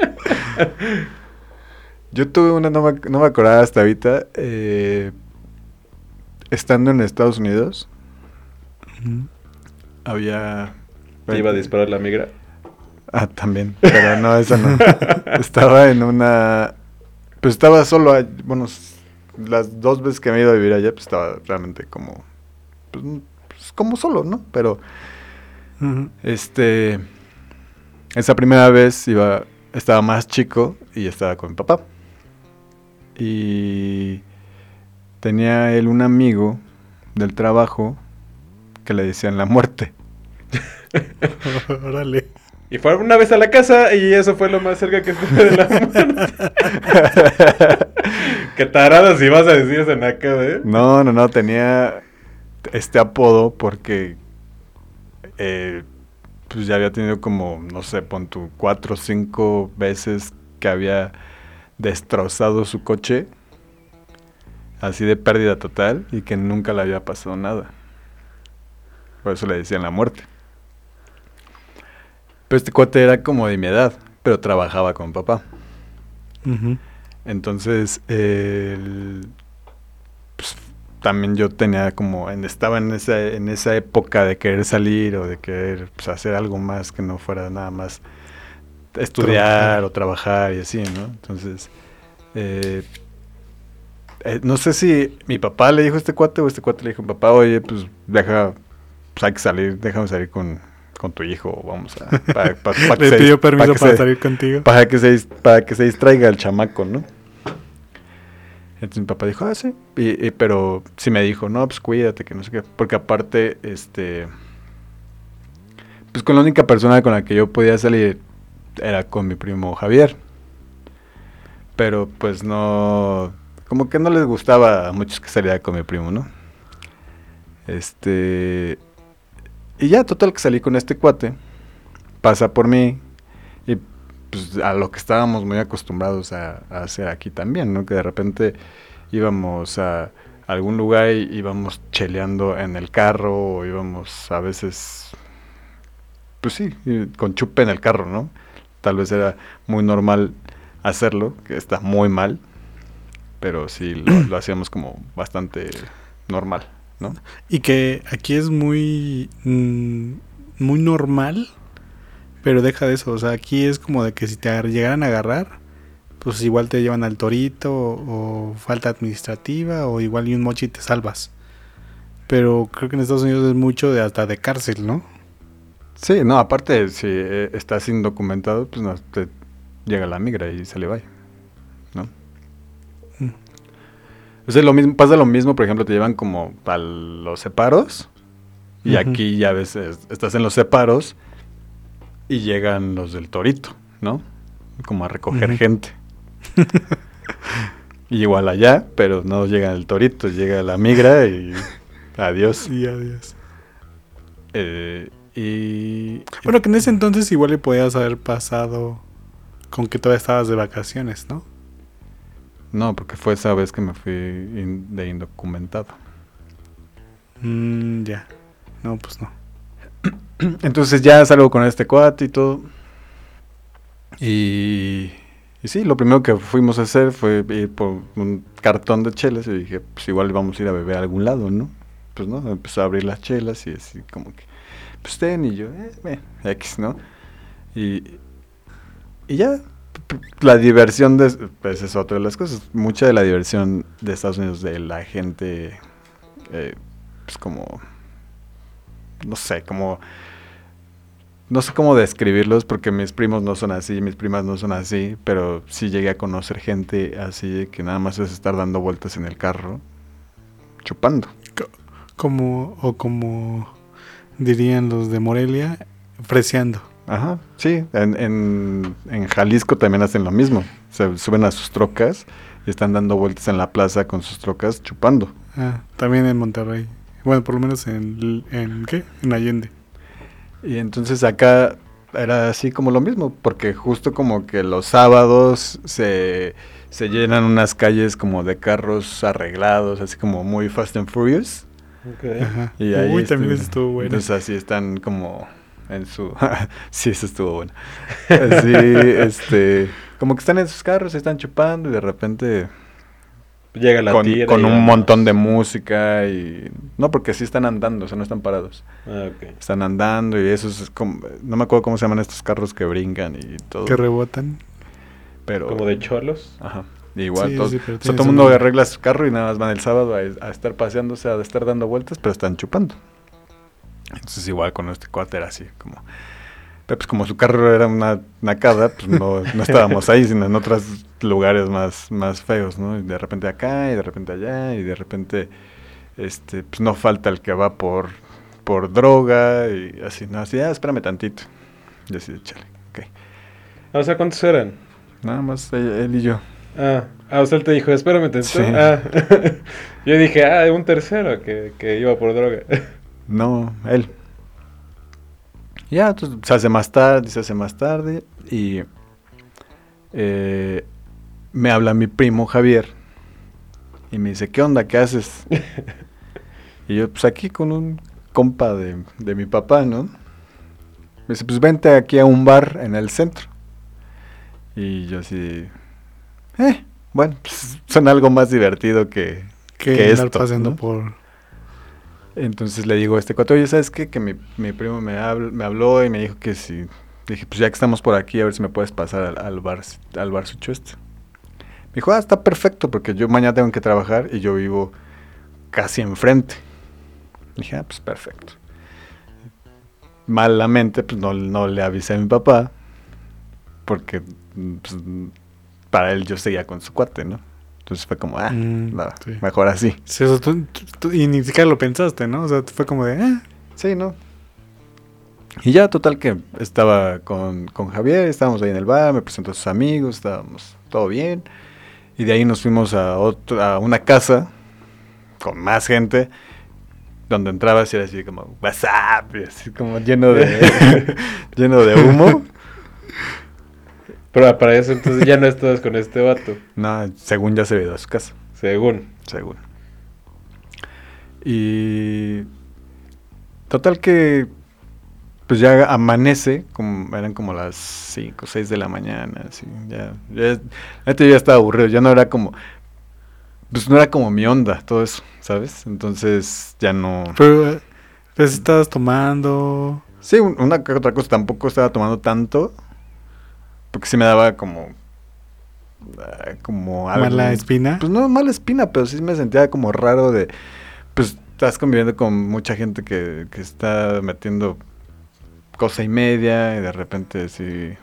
Yo tuve una, no me, no me acordaba hasta ahorita, eh, estando en Estados Unidos, había... Te iba a disparar la migra. Ah, también, pero no, esa no. estaba en una... Pues estaba solo, a- bueno, las dos veces que me he ido a vivir allá, pues estaba realmente como... Pues, n- pues, como solo, ¿no? Pero, este... Esa primera vez iba, estaba más chico y estaba con mi papá. Y tenía él un amigo del trabajo que le decían la muerte. Órale. Y fue una vez a la casa y eso fue lo más cerca que estuve de la muerte. Qué tarado si vas a decir eso en acá, ¿eh? No, no, no, tenía este apodo porque eh, pues ya había tenido como, no sé, pon tu cuatro o cinco veces que había destrozado su coche, así de pérdida total, y que nunca le había pasado nada. Por eso le decían la muerte. Pero este cuate era como de mi edad, pero trabajaba con papá. Entonces, el- pues, también yo tenía como, en- estaba en esa, en esa época de querer salir o de querer pues, hacer algo más que no fuera nada más estudiar Trabajar. o trabajar y así, ¿no? Entonces, eh, eh, no sé si mi papá le dijo a este cuate o este cuate le dijo a mi papá, oye, pues deja, pues hay que salir, déjame salir con, con tu hijo, vamos a... que Le pidió permiso para se- salir contigo. para que se para que se distraiga el chamaco, ¿no? Entonces mi papá dijo, ah, sí. Y, y- pero sí me dijo, no, pues cuídate, que no sé qué. Porque aparte, este. Pues con la única persona con la que yo podía salir era con mi primo Javier. Pero pues no. Como que no les gustaba a muchos que saliera con mi primo, ¿no? Este. Y ya, total, que salí con este cuate. Pasa por mí. Y pues a lo que estábamos muy acostumbrados a, hacer aquí también, ¿no? Que de repente íbamos a algún lugar y íbamos cheleando en el carro o íbamos a veces, pues sí, con chupe en el carro, ¿no? Tal vez era muy normal hacerlo, que está muy mal, pero sí lo hacíamos como bastante normal, ¿no? Y que aquí es muy, mm, muy normal, pero deja de eso. O sea, aquí es como de que si te llegaran a agarrar, pues igual te llevan al torito o, o falta administrativa o igual y un mochi te salvas. Pero creo que en Estados Unidos es mucho de hasta de cárcel, ¿no? Sí, no, aparte, si eh, estás indocumentado, pues no, te llega la migra y se le va, O sea, lo mismo, pasa lo mismo, por ejemplo, te llevan como a los separos y aquí ya ves, es- estás en los separos y llegan los del torito, ¿no? Como a recoger gente. y igual allá, pero no llega el torito, llega la migra y adiós. Sí, adiós. Eh, y... Bueno, que en ese entonces igual le podías haber pasado con que todavía estabas de vacaciones, ¿no? No, porque fue esa vez que me fui de indocumentado. Mm, ya. No, pues no. Entonces ya salgo con este cuate y todo. Y, y sí, lo primero que fuimos a hacer fue ir por un cartón de chelas y dije, pues igual vamos a ir a beber a algún lado, ¿no? Pues no, empezó a abrir las chelas y así como que, pues ten y yo, eh, bueno, X, ¿no? Y, y ya, la diversión de, pues es otra de las cosas. Mucha de la diversión de Estados Unidos de la gente, eh, pues como, no sé, como no sé cómo describirlos porque mis primos no son así, mis primas no son así, pero sí llegué a conocer gente así que nada más es estar dando vueltas en el carro, chupando. Como, o como dirían los de Morelia, freseando. Ajá, sí, en, en, en Jalisco también hacen lo mismo. Se suben a sus trocas y están dando vueltas en la plaza con sus trocas chupando. Ah, también en Monterrey. Bueno, por lo menos en, en ¿qué? En Allende. Y entonces acá era así como lo mismo, porque justo como que los sábados se, se llenan unas calles como de carros arreglados, así como muy Fast and Furious. Ajá. Y ahí Uy, también eso estuvo bueno. Entonces así están como en su... sí, eso estuvo bueno. Así, este... Como que están en sus carros, están chupando y de repente Llega la con, tira. con un vamos. montón de música y... No, porque sí están andando, o sea, no están parados. Ah, ok. Están andando y eso es como... No me acuerdo cómo se llaman estos carros que brincan y todo. Que rebotan. pero... Como de cholos. Ajá. Igual, Sí, todos- sí, pero o sea, tiene todo el mundo arregla su carro y nada más van el sábado a, a estar paseándose, a estar dando vueltas, pero están chupando. Entonces igual con este cuate era así, como... Pero pues como su carro era una nacada, pues no, no estábamos ahí, sino en otros lugares más, más feos, ¿no? Y de repente acá y de repente allá y de repente, este, pues no falta el que va por, por droga y así, no, así, ah, espérame tantito. Y así, chale, ok. Ah, o sea, ¿cuántos eran? Nada más él, él y yo. Ah, ah, o sea, él te dijo, espérame, te Sí. Ah. Yo dije, ah, un tercero que, que iba por droga. No, él. Ya, entonces se hace más tarde, se hace más tarde y eh, me habla mi primo Javier y me dice, ¿qué onda? ¿Qué haces? y yo, pues aquí con un compa de, de mi papá, ¿no? Me dice, pues vente aquí a un bar en el centro. Y yo así, eh, bueno, pues suena algo más divertido que, Que, que andar esto, paseando ¿no? por. Entonces le digo a este cuate, oye, ¿sabes qué? Que mi, mi primo me, habl- me habló y me dijo que si... Dije, pues ya que estamos por aquí, a ver si me puedes pasar al, bar, al bar Sucho este. Me dijo, ah, está perfecto, porque yo mañana tengo que trabajar y yo vivo casi enfrente. Dije, ah, pues perfecto. Malamente, pues no, no le avisé a mi papá, porque pues, para él yo seguía con su cuate, ¿no? Entonces fue como, ah, Mm, no, sí. mejor así. Sí, tú- tú- y ni siquiera lo pensaste, ¿no? O sea, fue como de, ah, Sí, ¿no? Y ya, total que estaba con, con Javier, estábamos ahí en el bar, me presentó a sus amigos, estábamos todo bien. Y de ahí nos fuimos a, otro, a una casa con más gente, donde entrabas y era así como, WhatsApp, y así como lleno de, lleno de humo. Pero para eso entonces ya no estabas con este vato. No, según ya se ido a su casa. Según. Según. Y total que pues ya amanece, como eran como las 5 o 6 de la mañana, así, ya, ya, yo ya estaba aburrido, ya no era como, pues no era como mi onda, todo eso, ¿sabes? Entonces ya no... pero pues estabas tomando. Sí, un- una que otra cosa, tampoco estaba tomando tanto, porque sí me daba como... ah, como algo... Mala espina. Pues no mala espina, pero sí me sentía como raro de... Pues estás conviviendo con mucha gente que, que está metiendo cosa y media y de repente sí...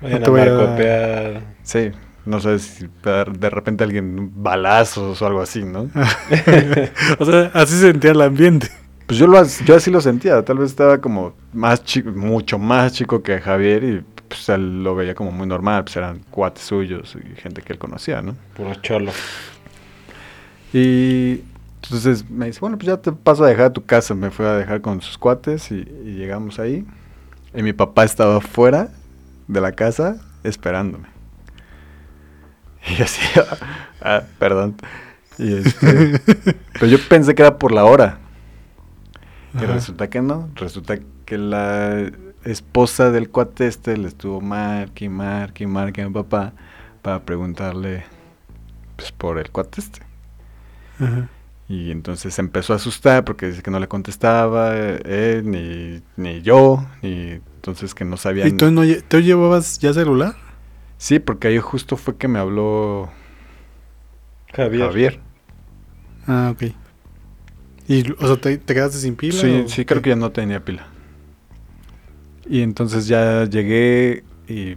Vayan a voy a- marcopear. Sí, no sé si de repente alguien balazos o algo así, ¿no? o sea, así se sentía el ambiente. Pues yo, lo, yo así lo sentía, tal vez estaba como más chico, mucho más chico que Javier y pues él lo veía como muy normal, pues eran cuates suyos y gente que él conocía, ¿no? Puro cholo. Y entonces me dice, bueno, pues ya te paso a dejar a tu casa. Me fue a dejar con sus cuates y, y llegamos ahí. Y mi papá estaba fuera de la casa esperándome. Y yo así, ah, perdón. Y este, pero yo pensé que era por la hora. Y Ajá. resulta que no. Resulta que la esposa del cuate este le estuvo marque y marque y marque a mi papá para preguntarle pues por el cuate este. Ajá. Y entonces se empezó a asustar porque dice que no le contestaba eh, él, ni, ni yo, ni entonces que no sabía. ¿Y tú, no, tú llevabas ya celular? Sí, porque ahí justo fue que me habló Javier. Javier. Ah, ok. ¿Y, o sea, te, te quedaste sin pila? Sí, o sí, creo que ya no tenía pila. Y entonces ya llegué y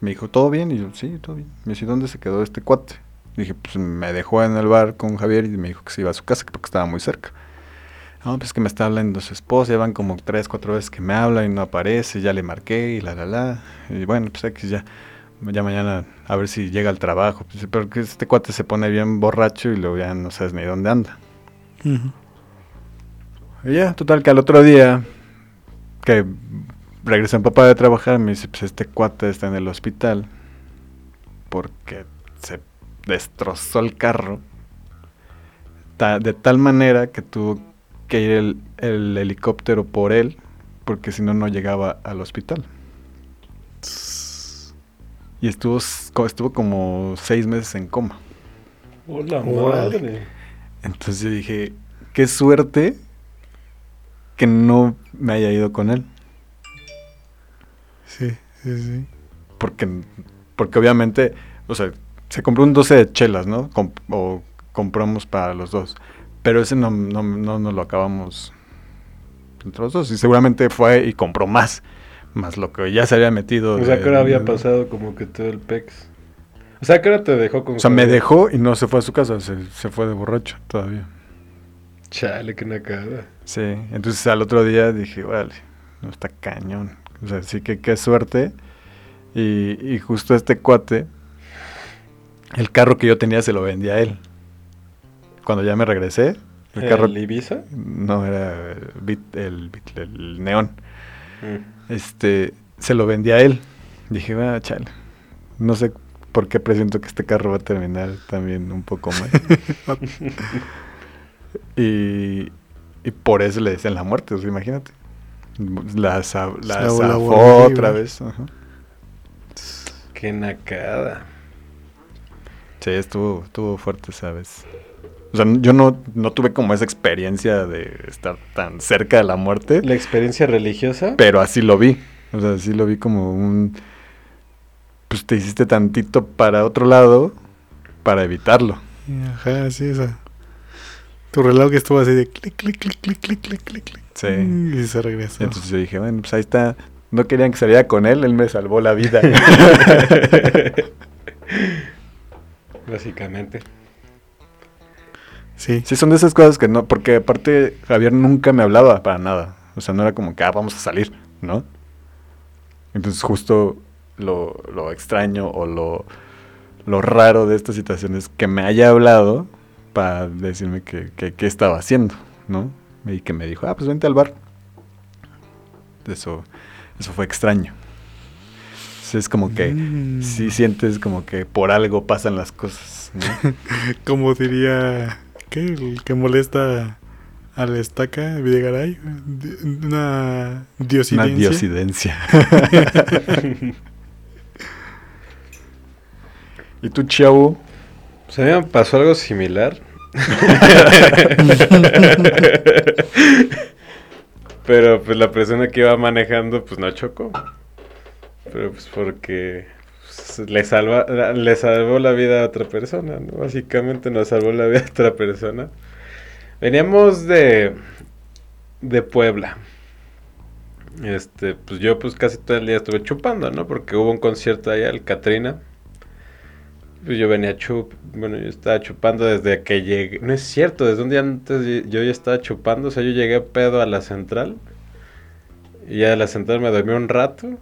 me dijo, ¿todo bien? Y yo, sí, todo bien. Me dice, ¿dónde se quedó este cuate? Dije, pues me dejó en el bar con Javier y me dijo que se iba a su casa porque estaba muy cerca. No, pues que me está hablando su esposa, ya van como tres, cuatro veces que me habla y no aparece, ya le marqué y la, la, la. Y bueno, pues X ya, ya mañana a ver si llega al trabajo. Pues, pero que este cuate se pone bien borracho y luego ya no sabes ni dónde anda. Y ya, total que al otro día que regresa mi papá de trabajar, me dice, pues este cuate está en el hospital porque se destrozó el carro ta- de tal manera que tuvo que ir el, el helicóptero por él porque si no no llegaba al hospital. Y estuvo, estuvo como seis meses en coma. Hola, madre. Entonces yo dije, qué suerte que no me haya ido con él. Sí, sí, sí. Porque, porque obviamente, o sea, se compró un 12 de chelas, ¿no? O compramos para los dos. Pero ese no, no, no nos lo acabamos entre los dos. Y seguramente fue y compró más. Más lo que ya se había metido. O sea, de- que ahora había pasado como que todo el pex. O sea, que ahora te dejó con O sea, me dejó y no se fue a su casa. Se, se fue de borracho todavía. Chale, que nacada. Sí, entonces al otro día dije, vale, no está cañón. O sea, sí que qué suerte. Y, y justo este cuate, el carro que yo tenía se lo vendía a él. Cuando ya me regresé, el ¿El carro... Ibiza? No, era el, Bit- el, el neón. Mm. Este, se lo vendía a él. Dije, va, chale. No sé por qué presiento que este carro va a terminar también un poco mal. y, y por eso le decían la muerte, o sea, imagínate. La, za- la La- la zafó otra vez. ajá. Qué nacada. Sí, estuvo, estuvo fuerte, ¿sabes? O sea, yo no, no tuve como esa experiencia de estar tan cerca de la muerte, ¿La experiencia religiosa? pero así lo vi. O sea, así lo vi como un... Pues te hiciste tantito para otro lado para evitarlo. Ajá, sí, esa. Tu reloj estuvo así de clic, clic, clic, clic, clic, clic, clic, clic. Sí. Y se regresó. Entonces yo dije, bueno, pues ahí está. No querían que saliera con él, él me salvó la vida. básicamente. Sí. Sí, son de esas cosas que no, porque aparte Javier nunca me hablaba para nada. O sea, no era como que, ah, vamos a salir, ¿no? Entonces justo lo, lo extraño o lo, lo raro de esta situación es que me haya hablado para decirme que, que- qué estaba haciendo, ¿no? Y que me dijo, ah, pues vente al bar. Eso, eso fue extraño. Entonces es como que Mm. sí sientes como que por algo pasan las cosas, ¿no? Como diría, ¿qué? El que molesta a la estaca, Videgaray. Una Una diosidencia. diosidencia. ¿Y tú, Chau? Mí me pasó algo similar. Pero pues la persona que iba manejando pues no chocó. Pero pues porque pues, le, salva, le salvó la vida a otra persona. Básicamente nos salvó la vida a otra persona. Veníamos de, de Puebla. Este, pues yo pues casi todo el día estuve chupando, ¿no? Porque hubo un concierto allá, el Catrina. Pues yo venía chup, bueno, yo estaba chupando desde que llegué. No es cierto, desde un día antes yo- ya estaba chupando, o sea, yo llegué pedo a la central. Y ya de la central me dormí un rato.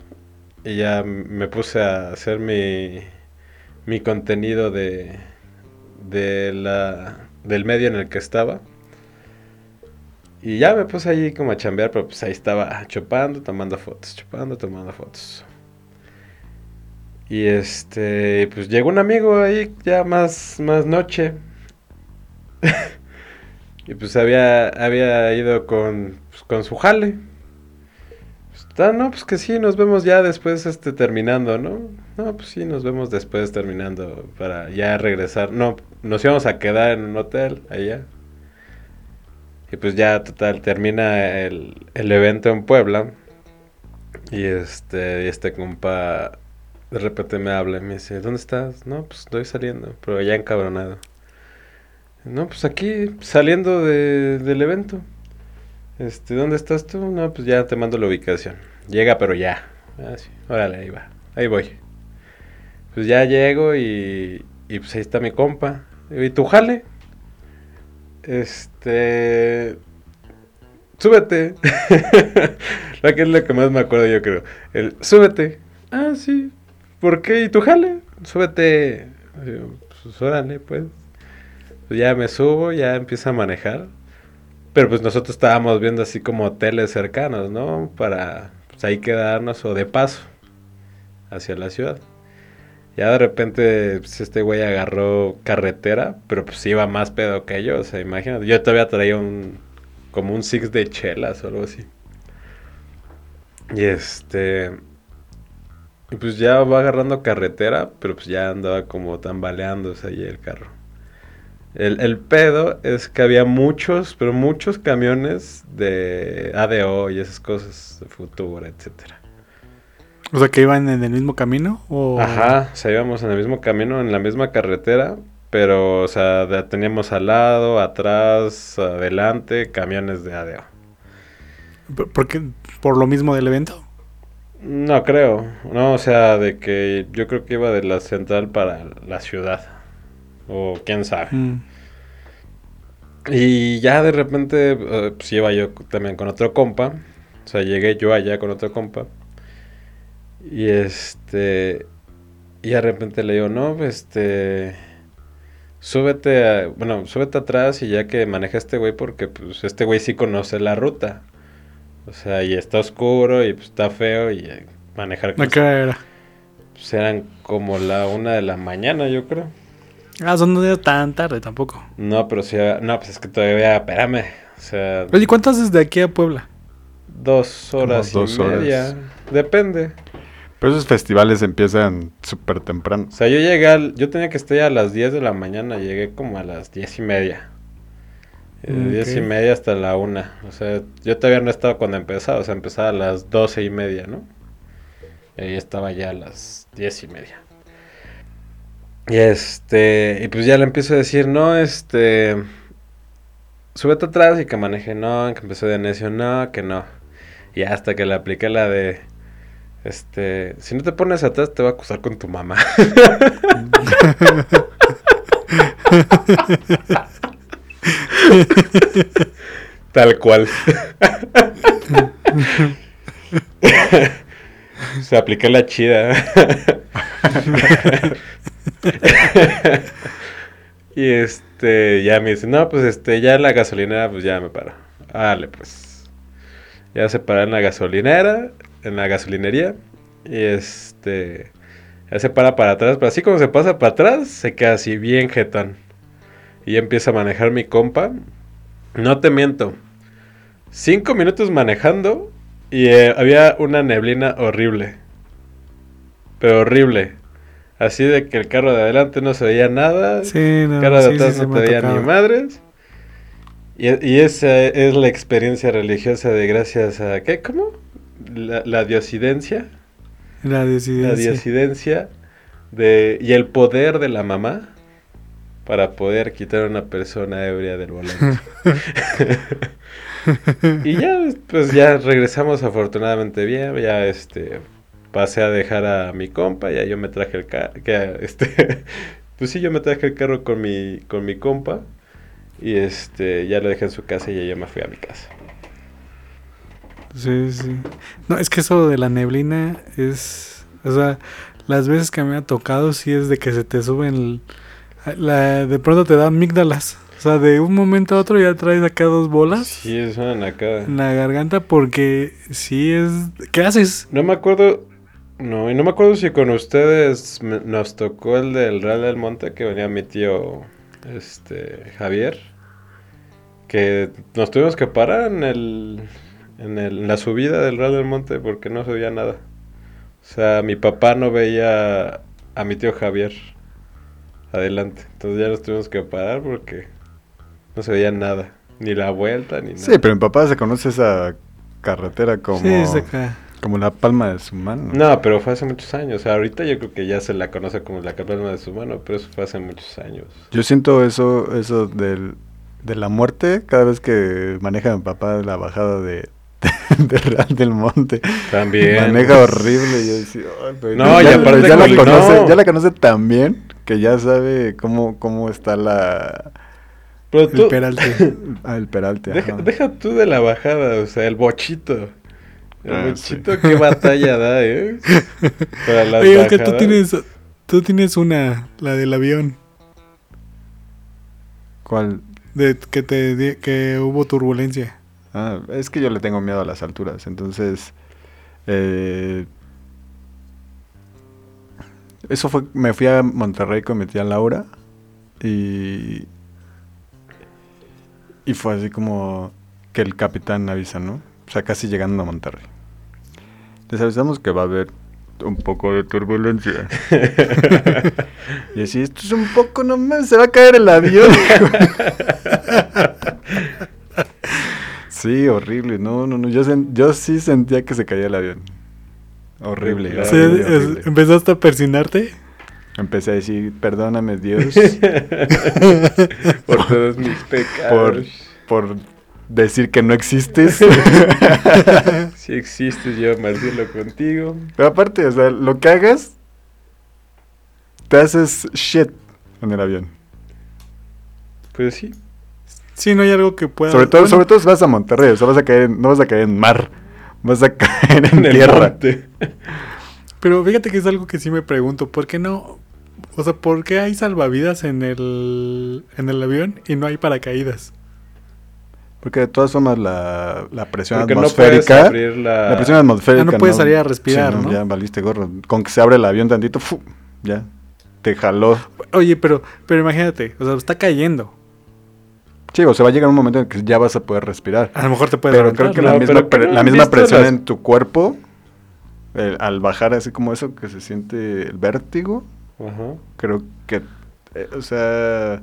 Y ya me puse a hacer mi, mi contenido de, de la, del medio en el que estaba. Y ya me puse ahí como a chambear, pero pues ahí estaba chupando, tomando fotos, chupando, tomando fotos. Y este, pues llegó un amigo ahí ya más, más noche. y pues había, había ido con, pues, con su jale. Pues, ah, no, pues que sí, nos vemos ya después este, terminando, ¿no? No, pues sí, nos vemos después terminando para ya regresar. No, nos íbamos a quedar en un hotel allá. Y pues ya, total, termina el, el evento en Puebla. Y este, y este compa de repente me habla y me dice, ¿dónde estás? No, pues estoy saliendo, pero ya encabronado. No, pues aquí, saliendo de- del evento. Este, ¿dónde estás tú? No, pues ya te mando la ubicación. Llega, pero ya. Ah, sí, órale, ahí va. Ahí voy. Pues ya llego y, y pues ahí está mi compa. ¿Y tu jale? Este... Súbete. la que es lo que más me acuerdo yo creo. El, súbete. Ah, sí. ¿Por qué? ¿Y tu jale? Súbete. Yo, Pues pues. Pues ya me subo, ya empiezo a manejar. Pero pues nosotros estábamos viendo así como hoteles cercanos, ¿no? Para pues, ahí quedarnos o de paso hacia la ciudad. Ya de repente este güey agarró carretera, pero pues iba más pedo que yo, o sea, imagínate. Yo todavía traía un como un six de chelas o algo así. Y este y pues ya va agarrando carretera, pero pues ya andaba como tambaleándose ahí el carro. El, el pedo es que había muchos, pero muchos camiones de ADO y esas cosas, de Futura, etcétera. O sea, que iban en el mismo camino. O... Ajá, o sea, íbamos en el mismo camino, en la misma carretera, pero, o sea, de- teníamos al lado, atrás, adelante, camiones de ADO. ¿Por, por qué? ¿Por lo mismo del evento? No creo, no, o sea, de que yo creo que iba de la central para la ciudad, o quién sabe. Mm. Y ya de repente, eh, pues iba yo también con otro compa. O sea, llegué yo allá con otro compa. Y este. Y de repente le digo, no, este. Súbete, a- bueno, súbete atrás y ya que maneja este güey, porque pues este güey sí conoce la ruta. O sea, y está oscuro y pues está feo y eh, manejar ¿A con- qué era? pues eran como la una de la mañana, yo creo. Ah, son no era tan tarde tampoco. No, pero sí, no, pues es que todavía, espérame. O sea, Oye, ¿cuánto haces de aquí a Puebla? Dos horas Como dos y horas. media. Depende. Pero esos festivales empiezan súper temprano. O sea, yo llegué al, yo tenía que estar ya a las 10 de la mañana, llegué como a las diez y media. Eh, Ok. Diez y media hasta la una. O sea, yo todavía no estaba cuando empezaba, o sea, empezaba a las doce y media, ¿no? Y ahí estaba ya a las diez y media. Y este, y pues ya le empiezo a decir, no, este, súbete atrás y que maneje, no, que empezó de necio, no, que no. Y hasta que le apliqué la de, este, si no te pones atrás te va a acusar con tu mamá. Tal cual. Se aplica la chida. y este, ya me dice, no, pues este, ya la gasolinera, pues ya me paro. Vale, pues. Ya se para en la gasolinera, en la gasolinería. Y este, ya se para para atrás, pero así como se pasa para atrás, se queda así bien jetón. Y ya empieza a manejar mi compa. No te miento. Cinco minutos manejando y eh, había una neblina horrible. Pero horrible. Así de que el carro de adelante no se veía nada. Sí, no, el carro de sí, atrás sí no te veía ni madres. Y, y esa es la experiencia religiosa de gracias a... ¿Qué? ¿Cómo? La, la diosidencia. La La disidencia. diosidencia de, y el poder de la mamá para poder quitar a una persona ebria del volante. y ya, pues ya regresamos afortunadamente bien, ya este pasé a dejar a mi compa, ya yo me traje el carro, este pues sí yo me traje el carro con mi con mi compa y este ya lo dejé en su casa y ya yo me fui a mi casa. Sí, sí. No, es que eso de la neblina es. O sea, las veces que me ha tocado, sí es de que se te suben. el- la, de pronto te dan amígdalas. O sea, de un momento a otro ya traes acá dos bolas Sí, es una nacada. en la garganta porque sí es. ¿Qué haces? No me acuerdo. No, y no me acuerdo si con ustedes me- nos tocó el del Real del Monte que venía mi tío este Javier. Que nos tuvimos que parar en el. En, el, en la subida del Real del Monte porque no se veía nada. O sea, mi papá no veía a mi tío Javier adelante. Entonces ya nos tuvimos que parar porque no se veía nada. Ni la vuelta, ni nada. Sí, pero mi papá se conoce esa carretera como, Sí, es acá. como la palma de su mano. No, pero fue hace muchos años. O sea, ahorita yo creo que ya se la conoce como la palma de su mano, pero eso fue hace muchos años. Yo siento eso, eso del, de la muerte cada vez que maneja mi papá la bajada de, de Real del Monte. También. Maneja horrible. Yo decía, "Ay, pero No, ya, y aparte pero ya la con- conoce, no. ya la conoce tan bien que ya sabe cómo, cómo está la Pero El peralte. ah, el peralte. deja, ajá. deja tú de la bajada, o sea, el bochito. El Ah, bochito, qué batalla da, ¿eh? Para las Oye, es que tú tienes. Tú tienes una, la del avión, ¿Cuál? de que te di- que hubo turbulencia. Ah, es que yo le tengo miedo a las alturas, entonces eh, eso fue, me fui a Monterrey con mi tía Laura y y fue así como que el capitán avisa, ¿no? O sea, casi llegando a Monterrey. Les avisamos que va a haber un poco de turbulencia. y así, esto es un poco nomás, se va a caer el avión. Sí, horrible. No, no, no. Yo, sen- yo sí sentía que se caía el avión. Horrible. O sea, horrible, es- horrible. empezaste a persinarte. Empecé a decir, perdóname Dios Por todos mis pecados. por, por decir que no existes. Si existes, yo marcelo contigo. Pero aparte, o sea, lo que hagas, te haces shit en el avión. Pues sí. Sí, no hay algo que pueda. Sobre todo, bueno, sobre todo si vas a Monterrey, o sea, vas a caer, no vas a caer en mar, vas a caer en, En el tierra. Pero fíjate que es algo que sí me pregunto. ¿Por qué no? O sea, ¿por qué hay salvavidas en el, en el avión y no hay paracaídas? Porque de todas formas la, la presión Porque no atmosférica... abrir la... La presión atmosférica. Ah, no puedes salir a respirar, ¿no? Ya valiste gorro. Con que se abre el avión tantito, ¡fu! ya. Te jaló. Oye, pero, pero imagínate, o sea, está cayendo. Sí, o sea, va a llegar un momento en que ya vas a poder respirar. A lo mejor te puedes Pero creo que ¿no? la misma, pero pre- ¿no la han misma visto presión las- en tu cuerpo, el- al bajar así como eso, que se siente el vértigo, Ajá. creo que, eh, o sea,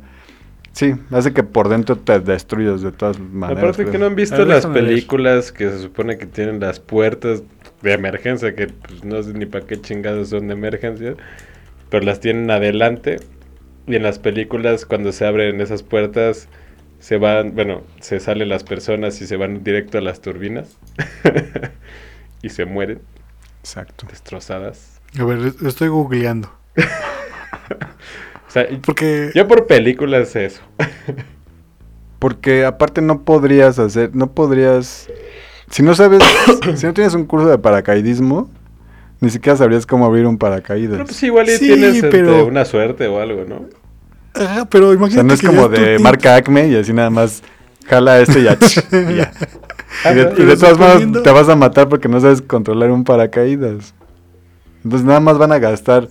sí, hace que por dentro te destruyas de todas maneras. Aparte que no han visto las películas que se supone que tienen las puertas de emergencia, que pues, no sé ni para qué chingados son de emergencia, pero las tienen adelante. Y en las películas cuando se abren esas puertas se van, bueno, se salen las personas y se van directo a las turbinas y se mueren Exacto. destrozadas. A ver, estoy googleando. sea, y- Porque. yo por películas sé eso. Porque aparte no podrías hacer, no podrías... Si no sabes, si no tienes un curso de paracaidismo, ni siquiera sabrías cómo abrir un paracaídas. Pero pues igual Sí, tienes este, pero- una suerte o algo, ¿no? Ajá, pero o imagínate. sea, no es que como de marca Acme y así nada más jala este y ya. y ya. Y de, y de Pero todas maneras te vas a matar porque no sabes controlar un paracaídas. Entonces nada más van a gastar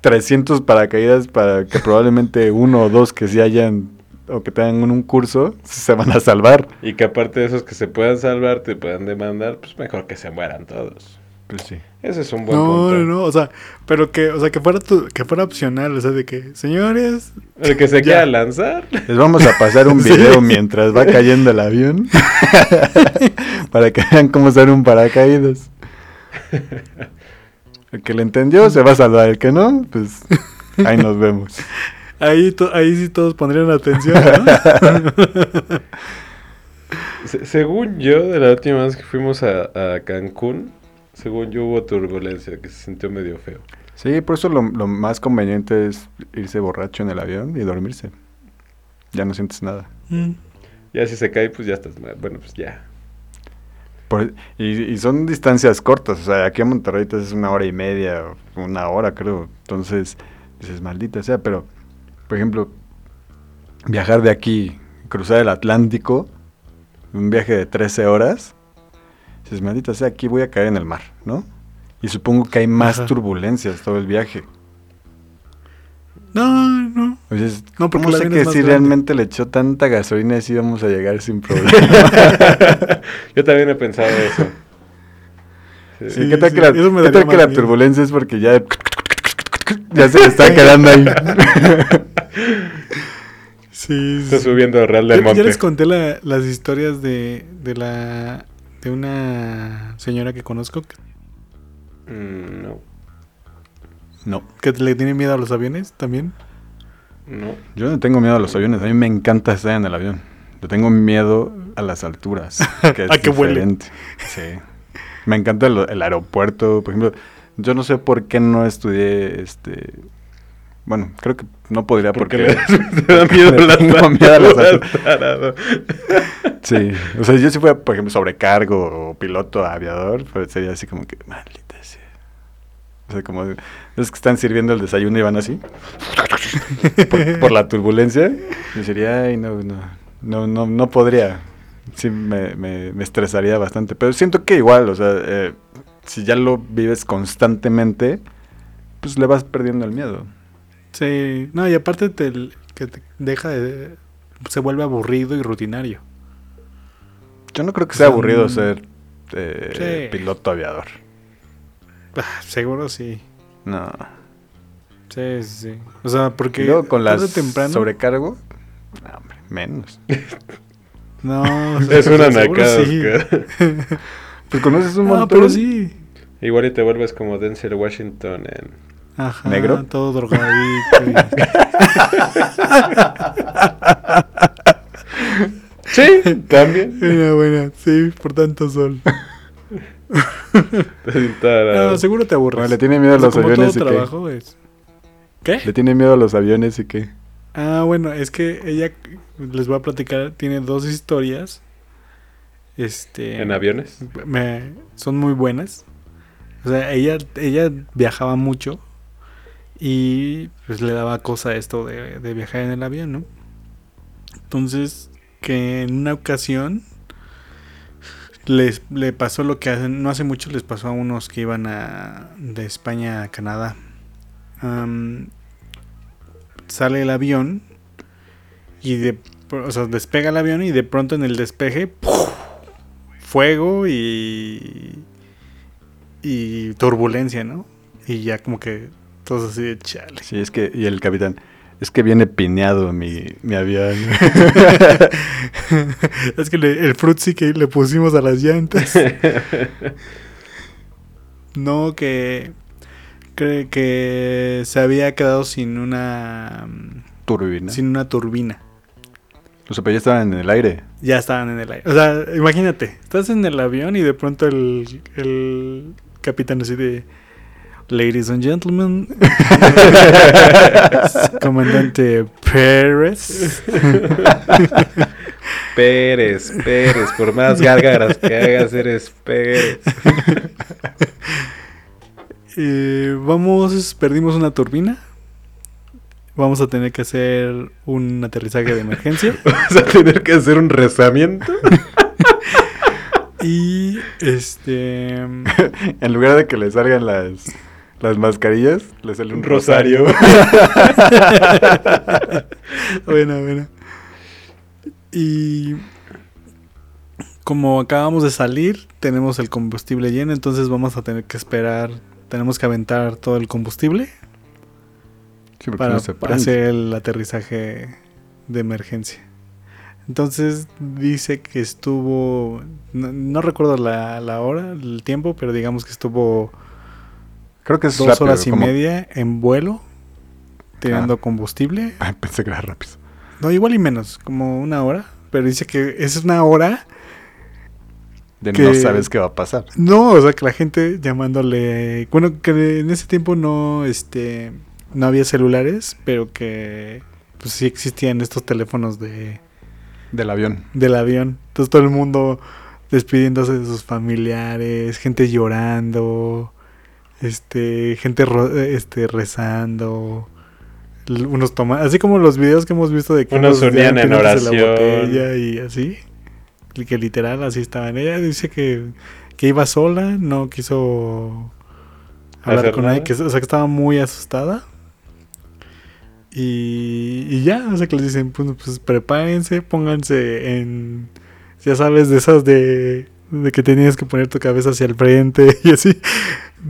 300 paracaídas para que probablemente uno o dos que sí hayan o que tengan un curso se van a salvar. Y que aparte de esos que se puedan salvar, te puedan demandar, pues mejor que se mueran todos. Pues sí. Ese es un buen No, punto. no, no, o sea, pero que, o sea, que fuera tu- que fuera opcional, o sea, de que, señores, El que se Ya. quiera lanzar. Les vamos a pasar un Sí. video mientras va cayendo el avión para que vean cómo usar un paracaídas. El que le entendió se va a salvar, el que no, pues ahí nos vemos. ahí, to- ahí sí todos pondrían atención, ¿no? Se- según yo, de la última vez que fuimos a, a Cancún, según yo hubo turbulencia, que se sintió medio feo. Sí, por eso lo, lo más conveniente es irse borracho en el avión y dormirse. Ya no sientes nada. Mm. Ya si se cae, pues ya estás mal. Bueno, pues ya. Por- y, y son distancias cortas, o sea, aquí a Monterrey te es una hora y media, o una hora creo. Entonces dices, maldita sea, pero, por ejemplo, viajar de aquí, cruzar el Atlántico, un viaje de 13 horas, dices, maldita sea, aquí voy a caer en el mar, ¿no? Y supongo que hay más Ajá. turbulencias todo el viaje. No, no. O sea, es- No, porque ¿Cómo sé que si grande. realmente le echó tanta gasolina y sí íbamos a llegar sin problema? Yo también he pensado eso. Sí. Sí, ¿Qué tal sí, que la, qué tal que la turbulencia es porque ya, ya se le está quedando ahí? Sí, Está subiendo Real Ya, del ya Monte. les conté la- las historias de, de la de una señora que conozco que, Mm, no, No, que le tiene miedo a los aviones también. no. yo no tengo miedo a los aviones. A mí me encanta estar en el avión. Yo tengo miedo a las alturas. Que es A vuele. diferente. Sí. Me encanta el, el aeropuerto. Por ejemplo, yo no sé por qué no estudié este. Bueno, creo que no podría Porque porque. le, te da miedo miedo a las alturas. Sí, o sea, yo si fuera, por ejemplo, sobrecargo o piloto aviador, pues sería así como que, maldita sea. O sea, como es que están sirviendo el desayuno y van así, por, la turbulencia, y sería, ay, no, no, no, no, no podría. Sí, me, me, estresaría bastante, pero siento que igual, o sea, eh, si ya lo vives constantemente, pues le vas perdiendo el miedo. Sí, no, y aparte te, te deja de se vuelve aburrido y rutinario. Yo no creo que sea Son- aburrido ser eh, Sí. piloto aviador. Ah, seguro sí. No. Sí, sí, sí. O sea, porque luego con las temprano. sobrecargo, no, hombre, menos. No, o sea, Es una nacada. sí. Pues conoces un No, montón. pero sí. Igual y te vuelves como Denzel Washington en... Ajá, ¿Negro? Todo drogadito. y- Sí, también. Buena, buena. Sí, por tanto sol. No, seguro te aburres. Le tiene miedo a O sea, los aviones y qué. trabajo es... ¿Qué? Le tiene miedo a los aviones y qué. Ah, bueno, es que ella, les voy a platicar, tiene dos historias. Este... ¿En aviones? me- son muy buenas. O sea, ella, ella viajaba mucho y pues le daba cosa esto de, de viajar en el avión, ¿no? Entonces, que en una ocasión les le pasó lo que hacen, no hace mucho les pasó a unos que iban a, de España a Canadá. Sale el avión y de, o sea, despega el avión y de pronto en el despeje fuego y y turbulencia, ¿no? Y ya como que todos así de chale. Sí, es que, y el capitán, es que viene pineado mi, mi avión. es que le- el frutzi que le pusimos a las llantas. no, que, que que se había quedado sin una Turbina. sin una turbina. O sea, pero ya estaban en el aire. Ya estaban en el aire. O sea, imagínate, estás en el avión y de pronto el, el capitán así de... Ladies and gentlemen, comandante Pérez. Pérez, Pérez, por más gárgaras que hagas, eres Pérez. Eh, vamos, perdimos una turbina. Vamos a tener que hacer un aterrizaje de emergencia. Vas a tener que hacer un rezamiento. Y este. En lugar de que le salgan las, las mascarillas, le sale un rosario. buena, buena. Y como acabamos de salir, tenemos el combustible lleno, entonces vamos a tener que esperar. Tenemos que aventar todo el combustible Sí, para no hacer el aterrizaje de emergencia. Entonces dice que estuvo, no, no recuerdo la, la hora, el tiempo, pero digamos que estuvo Creo que es dos rápido, horas y media en vuelo, tirando Ah. combustible. Ay, pensé que era rápido. No, igual y menos, como una hora. Pero dice que es una hora. De Que- no sabes qué va a pasar. No, o sea, que la gente llamándole. Bueno, que en ese tiempo no, este, no había celulares, pero que pues sí existían estos teléfonos de Del avión. del avión. Entonces todo el mundo despidiéndose de sus familiares, gente llorando, este, gente ro- este rezando, unos toma, así como los videos que hemos visto de que Unos unían en la oración. botella y así, que literal así estaban. Ella dice que, que iba sola, no quiso hablar ¿Hacer con nadie, que, o sea, que estaba muy asustada. Y, y ya, o sea que les dicen, pues, pues prepárense, pónganse en, ya sabes, de esas de, de que tenías que poner tu cabeza hacia el frente y así.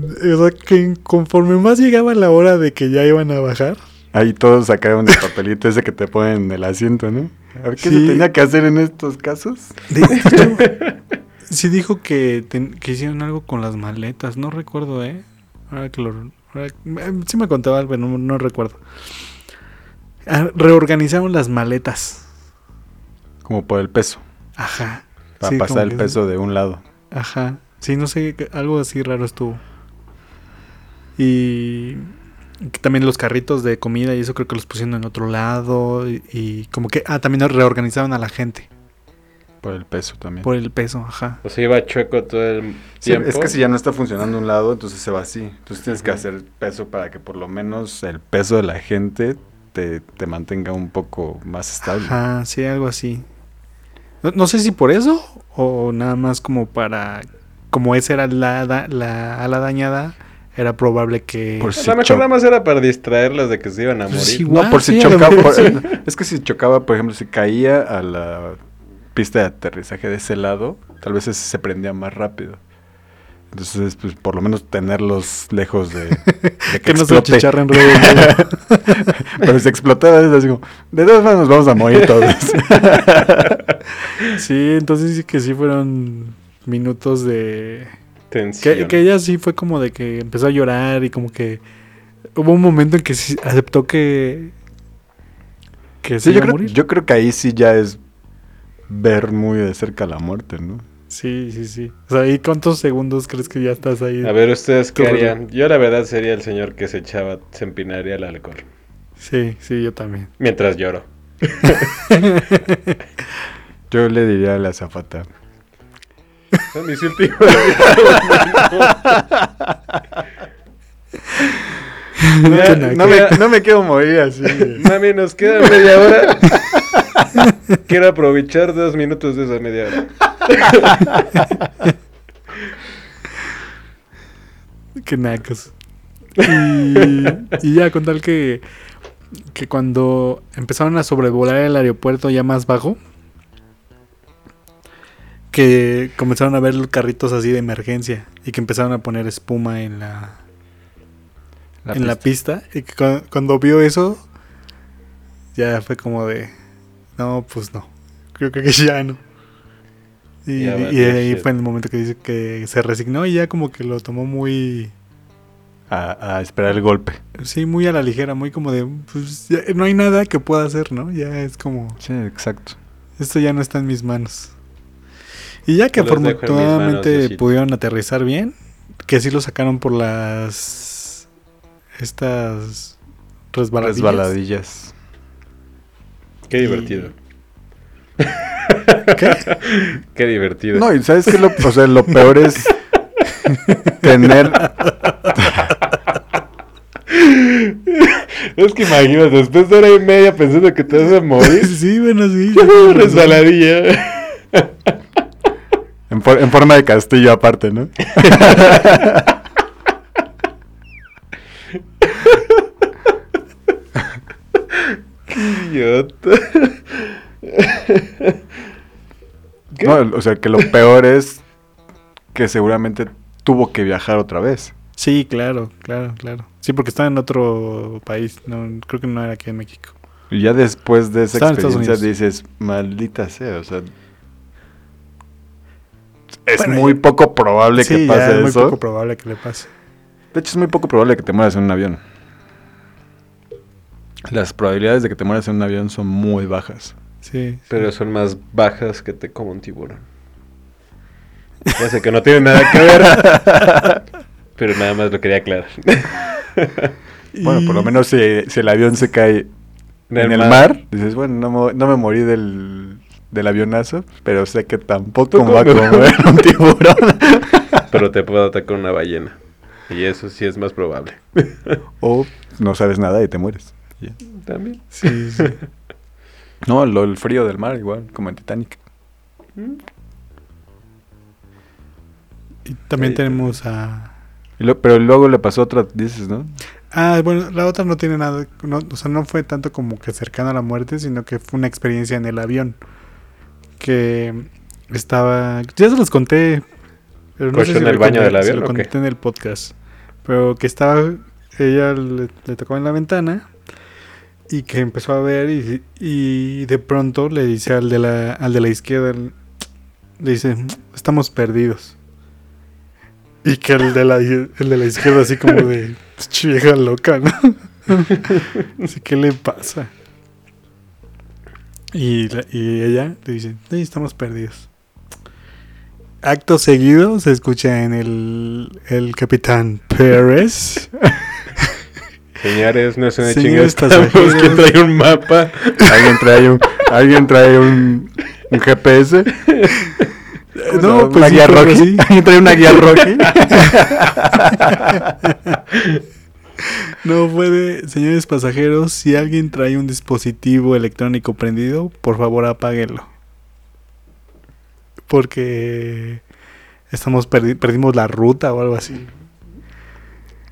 O sea que conforme más llegaba la hora de que ya iban a bajar, Ahí todos sacaron el papelito ese que te ponen en el asiento, ¿no? A ver qué Sí. se tenía que hacer en estos casos. de hecho, sí dijo que, que hicieron algo con las maletas, no recuerdo, ¿eh? Ahora que lo, ahora- eh, sí me contaba algo, no, no recuerdo. Ah, Reorganizaron las maletas. Como por el peso. Ajá. Para Sí, pasar el peso de un lado. Ajá. Sí, no sé, algo así raro estuvo. Y que también los carritos de comida y eso creo que los pusieron en otro lado. Y, y como que, ah, también reorganizaron a la gente Por el peso también. por el peso, ajá. O sea, iba chueco todo el Sí, tiempo. es que si ya no está funcionando un lado, entonces se va así. Entonces tienes que hacer peso para que por lo menos el peso de la gente te, te mantenga un poco más estable. Ajá, sí, algo así. No, no sé si por eso o nada más como para, como esa era la, la ala dañada, era probable que... Por A si lo mejor nada más era para distraerlos de que se iban a Pues morir. igual. No, por si sí, a chocaba. por-. Es que si chocaba, por ejemplo, si caía a la pista de aterrizaje de ese lado, tal vez ese se prendía más rápido. Entonces, pues por lo menos tenerlos lejos de, de que, que no se luego. Pero si explotara, es así como, de todas maneras nos vamos a morir todos. sí, entonces sí que sí fueron minutos de... Tensión. Que, que ella sí fue como de que empezó a llorar y como que hubo un momento en que sí aceptó que que se yo iba a creo, morir. yo creo que ahí sí ya es ver muy de cerca la muerte, ¿no? Sí, sí, sí. O sea, ¿y cuántos segundos crees que ya estás ahí? A ver, ¿ustedes qué harían? Yo la verdad sería el señor que se echaba, se empinaría el alcohol. Sí, sí, yo también. Mientras lloro. Yo le diría a la azafata. Son mis últimos No, Ya, no me, no me quiero morir así. Mami, nos queda media hora. Quiero aprovechar dos minutos de esa media hora. Qué nacos. Y, y ya con tal que, que cuando empezaron a sobrevolar el aeropuerto ya más bajo, que comenzaron a ver los carritos así de emergencia y que empezaron a poner espuma en la, La en la pista. pista. Y que cu- cuando vio eso, ya fue como de, no, pues no, creo que ya no. Y, ahí fue en el momento que dice que se resignó y ya como que lo tomó muy... A, a esperar el golpe. Sí, muy a la ligera, muy como de, pues ya no hay nada que pueda hacer, ¿no? Ya es como, Sí, exacto. esto ya no está en mis manos. Y ya que afortunadamente pudieron aterrizar bien, que sí lo sacaron por las estas resbaladillas. Resbaladillas. Qué Y- divertido. ¿Qué? Qué divertido. No, y sabes que lo, o sea, lo peor es tener. Es que imagínate, después de hora y media pensando que te vas a morir. sí, bueno, sí. Resbaladilla. En, for- en forma de castillo aparte, ¿no? Idiota. ¿Qué? No, o sea, que lo peor es que seguramente tuvo que viajar otra vez. Sí, claro, claro, claro. Sí, porque estaba en otro país. No, creo que no era aquí en México. Y ya después de esa Estaba experiencia dices, maldita sea, o sea... Es Bueno, muy ya- poco probable sí, que ya pase es muy eso. poco probable que le pase. De hecho, es muy poco probable que te mueras en un avión. Las probabilidades de que te mueras en un avión son muy bajas. Sí. Pero son más bajas que te coma un tiburón. Ya sé que no tiene nada que ver. pero nada más lo quería aclarar. Bueno, por lo menos si, si el avión se cae en el mar, dices, bueno, no me, no me morí del, del avionazo, pero sé que tampoco me va a comer un tiburón. Pero te puede atacar una ballena. Y eso sí es más probable. o no sabes nada y te mueres. Ya. También. Sí, sí. No, lo, el frío del mar igual, como en Titanic. Y también Sí. tenemos a... Y lo- pero luego le pasó otra, dices, ¿no? Ah, bueno, la otra no tiene nada, no, o sea, no fue tanto como que cercano a la muerte, sino que fue una experiencia en el avión. Que estaba, ya se los conté, pero no ¿Cocho sé si en lo el baño conté- del avión lo o qué? conté en el podcast. Pero que estaba, ella le, le tocó en la ventana y que empezó a ver y, y de pronto le dice al de la, al de la izquierda, le dice, estamos perdidos. Y que el de la, el de la izquierda así como de "Pinche vieja loca, ¿no? Así, ¿qué le pasa? Y, la- y ella le dice, sí, estamos perdidos. Acto seguido se escucha en el, el capitán Pérez. Señores, no es una chingada. Estamos que trae un mapa. Alguien trae un, alguien trae un, un GPS. No, pues una sí, guía que Rocky. sí. Alguien trae una guía Rocky. No puede, señores pasajeros, si alguien trae un dispositivo electrónico prendido, por favor apáguenlo. Porque estamos perdi- perdimos la ruta o algo así.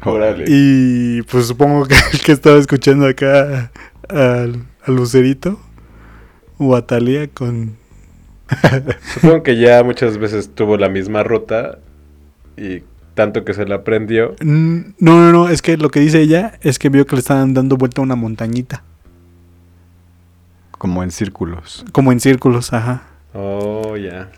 Órale. Y pues supongo que el que estaba escuchando acá al, al Lucerito o a Thalía con... Supongo que ya muchas veces tuvo la misma ruta y tanto que se la aprendió. Mm, No, no, no, es que lo que dice ella es que vio que le estaban dando vuelta a una montañita, Como en círculos. como en círculos, ajá. Oh, ya.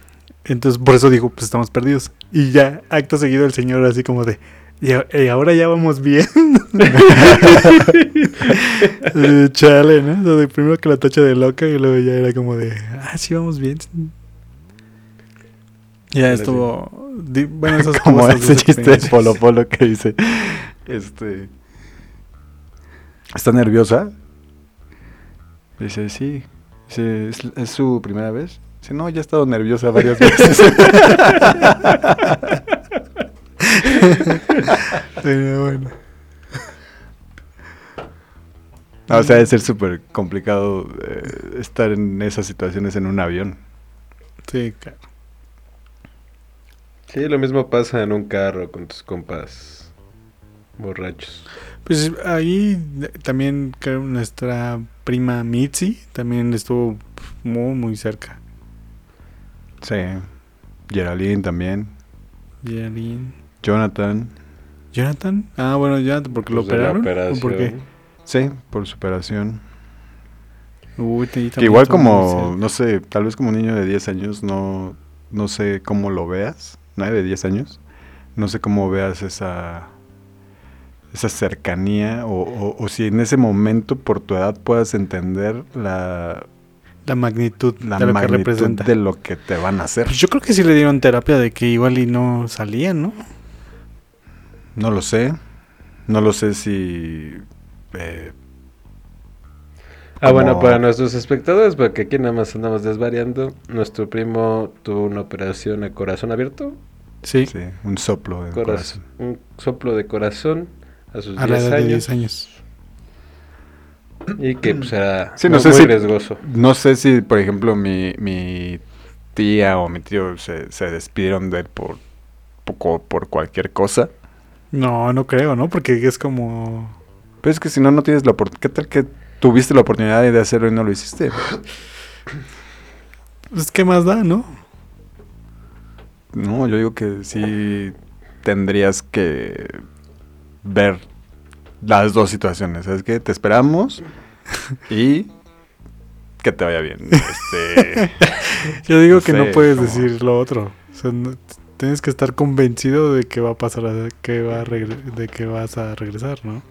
Entonces por eso dijo, pues estamos perdidos. Y ya, acto seguido el señor así como de, y, ahora ya vamos bien. Eh, Chale, ¿no? O sea, de primero que la tacha de loca y luego ya era como de, ah, sí, vamos bien. Ya estuvo, di- bueno, esas Como cosas, ese chiste de. Polo Polo que dice, este, ¿está nerviosa? Dice, sí. Dice, ¿es, es su primera vez? Dice, no, ya he estado nerviosa varias veces. Pero bueno. No, o sea, debe ser súper complicado eh, estar en esas situaciones en un avión. Sí, claro. Sí, lo mismo pasa en un carro con tus compas borrachos. Pues ahí también creo nuestra prima Mitzi también estuvo muy, muy cerca. Sí. Geraldine también. Geraldine. Jonathan. Jonathan. Ah, bueno, Jonathan, porque lo Pues la operaron. ¿O por qué? operación. Sí, por superación. Uy, te- Que también igual como, no sé, tal vez como un niño de 10 años, no, no sé cómo lo veas, 9, 10 años, no sé cómo veas esa, esa cercanía o, o- o si en ese momento por tu edad puedas entender la, La magnitud la de lo que magnitud representa. de lo que te van a hacer. Pues yo creo que sí le dieron terapia de que igual y no salía, ¿no? No lo sé. no lo sé si... eh, Ah, bueno, para nuestros espectadores, porque aquí nada más andamos desvariando, nuestro primo tuvo una operación a corazón abierto, Sí, sí, un soplo coraz- corazón. un soplo de corazón a sus a la 10 edad de años, 10 años. y que pues era Sí, no muy, sé muy si- riesgoso. No sé si, por ejemplo, mi, mi tía o mi tío se, se despidieron de él por, poco, por cualquier cosa. No, no creo, ¿no? Porque es como... Pero es que si no, no tienes la oportunidad. ¿Qué tal que tuviste la oportunidad de hacerlo y no lo hiciste? Pues, ¿qué más da, no? No, yo digo que sí tendrías que ver las dos situaciones. ¿Sabes qué? Te esperamos y que te vaya bien. Este, Yo digo No que no puedes decir lo otro. O sea, no- tienes que estar convencido de que va a pasar, a- que va a de que vas a regresar, ¿no?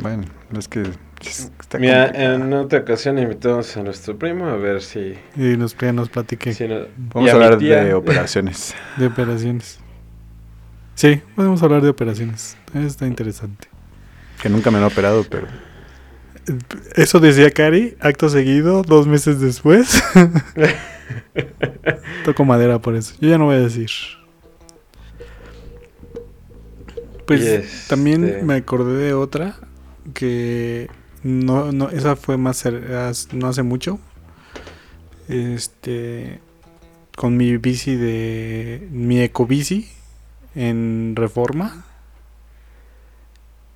bueno, es que está Mira, complicado. en otra ocasión invitamos a nuestro primo a ver si... Y nos, ya nos platique si no- Vamos a hablar tía- de operaciones. de operaciones. Sí, podemos hablar de operaciones. Está interesante. Que nunca me han operado, pero Eso decía Cari, acto seguido, dos meses después. Toco madera por eso. Yo ya no voy a decir. Pues Y este- también me acordé de otra que no, no, esa fue más no hace mucho. Este con mi bici de mi ecobici en Reforma.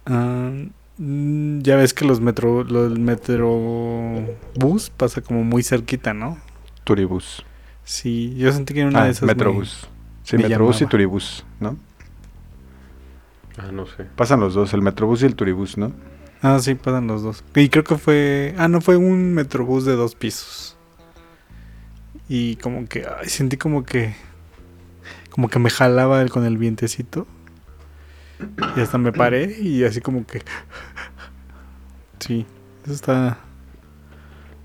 Ah, mm, ya ves que los metro los metrobús pasa como muy cerquita, ¿no? Turibus. Sí, yo sentí que en una Ah, de esas me- Metrobús. Sí, me Metrobús y llamaba. Turibus, ¿no? Ah, no sé. Pasan los dos, el Metrobús y el Turibus, ¿no? Ah, sí, pasan los dos. Y creo que fue. Ah, no, fue un metrobús de dos pisos. Y como que. Ay, sentí como que. Como que me jalaba el- con el vientecito. Y hasta me paré y así como que. Sí, eso está.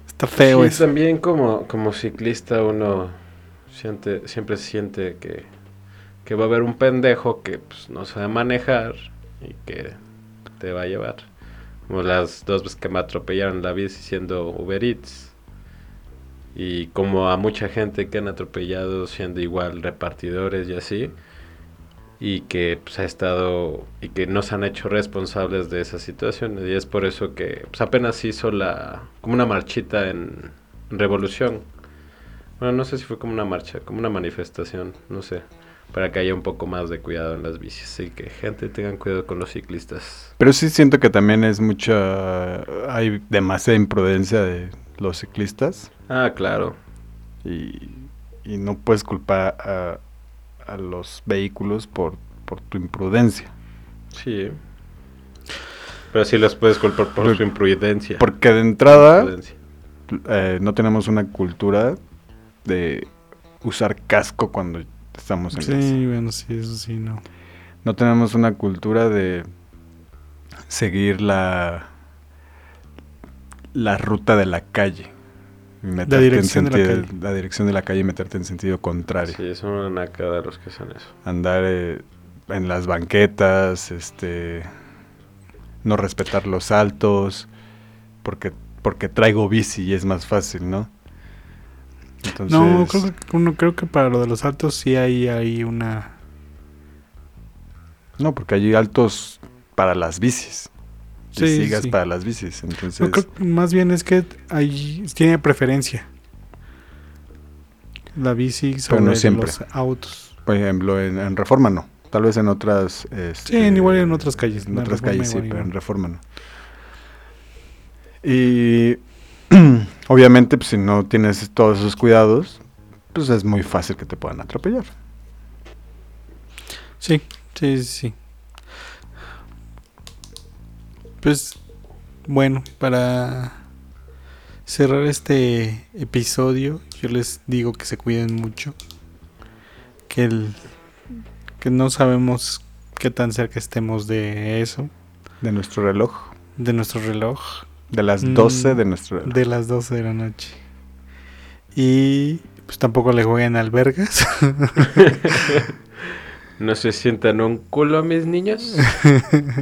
Está feo Sí, eso. también como, como ciclista uno siente, siempre siente que, que va a haber un pendejo que pues, no sabe manejar y que te va a llevar. Como las dos veces que me atropellaron la bici siendo Uber Eats. Y como a mucha gente que han atropellado siendo igual repartidores y así. Y que pues, ha estado y que no se han hecho responsables de esas situaciones. Y es por eso que pues, apenas hizo la como una marchita en Revolución. Bueno, no sé si fue como una marcha, como una manifestación, no sé. Para que haya un poco más de cuidado en las bicis. Así que gente, tengan cuidado con los ciclistas. Pero sí siento que también es mucha... Hay demasiada imprudencia de los ciclistas Ah, claro. y, y no puedes culpar a, a los vehículos por, por tu imprudencia. Sí. Pero sí los puedes culpar por Por- su imprudencia. Porque de entrada eh, no tenemos una cultura de usar casco cuando estamos en casa. Sí, bueno, sí, eso sí, no. No tenemos una cultura de seguir la la ruta de la calle. y meterte en dirección de la sentido- calle. la dirección de la calle y meterte en sentido contrario. Sí, son una nacada los que hacen eso. Andar eh, en las banquetas, este no respetar los altos, porque porque traigo bici y es más fácil, ¿no? Entonces, No, creo que, uno, creo que para lo de los altos sí hay, hay una... no, porque hay altos para las bicis. Y Sí, sigas sí. para las bicis, entonces No, creo que más bien es que ahí tiene preferencia. La bici sobre no siempre. los autos. Por ejemplo, en, en Reforma no. Tal vez en otras... este, Sí, en igual en otras calles. En En otras calles sí, pero en. Reforma no. Y obviamente, pues, si no tienes todos esos cuidados, pues es muy fácil que te puedan atropellar. Sí, sí, sí. Pues bueno, para cerrar este episodio, yo les digo que se cuiden mucho. Que el que no sabemos qué tan cerca estemos de eso, De nuestro reloj. de nuestro reloj, De las Mm, 12 de nuestro de las 12 de la noche. Y pues tampoco le jueguen albergas. No se sientan un culo, mis niños.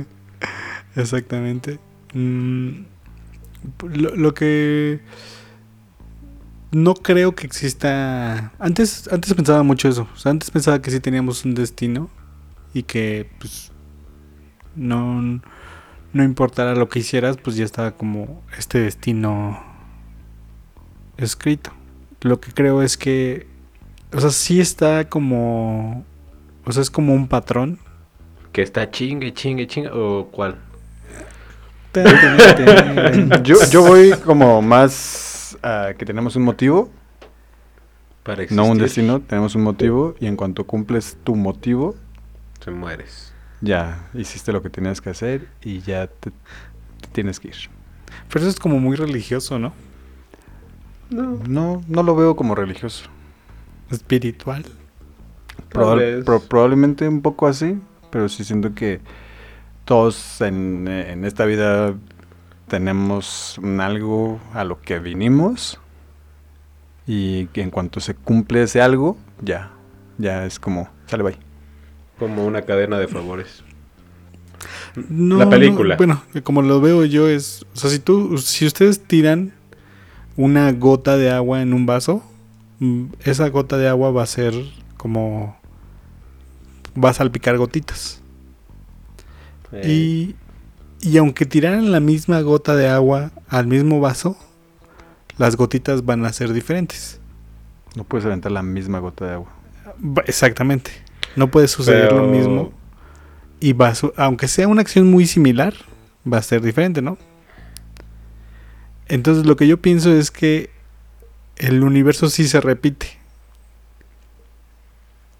Exactamente. Mm, lo, lo que no creo que exista. Antes, antes pensaba mucho eso. O sea, antes pensaba que sí teníamos un destino y que, pues, no, no importara lo que hicieras, pues ya estaba como este destino escrito. Lo que creo es que, o sea, sí está como, o sea, es como un patrón. Que está chingue, chingue, chingue, o cuál. yo, yo voy como más a que tenemos un motivo. Para no un destino, tenemos un motivo y en cuanto cumples tu motivo, te mueres. Ya, hiciste lo que tenías que hacer y ya te, te tienes que ir. Pero eso es como muy religioso, ¿no? No, no, no lo veo como religioso. Espiritual. Probable- pro- probablemente un poco así, pero sí siento que todos en, en esta vida tenemos un algo a lo que vinimos y que en cuanto se cumple ese algo, ya, ya es como, sale bye. Como una cadena de favores. No, La película. no, bueno, como lo veo yo es, o sea, si tú, si ustedes tiran una gota de agua en un vaso, mm, esa gota de agua va a ser como, va a salpicar gotitas. Eh, Y, y aunque tiraran la misma gota de agua al mismo vaso, las gotitas van a ser diferentes. No puedes aventar la misma gota de agua. Exactamente. No puede suceder lo mismo. Y va a su- aunque sea una acción muy similar, va a ser diferente, ¿no? Entonces lo que yo pienso es que el universo sí se repite.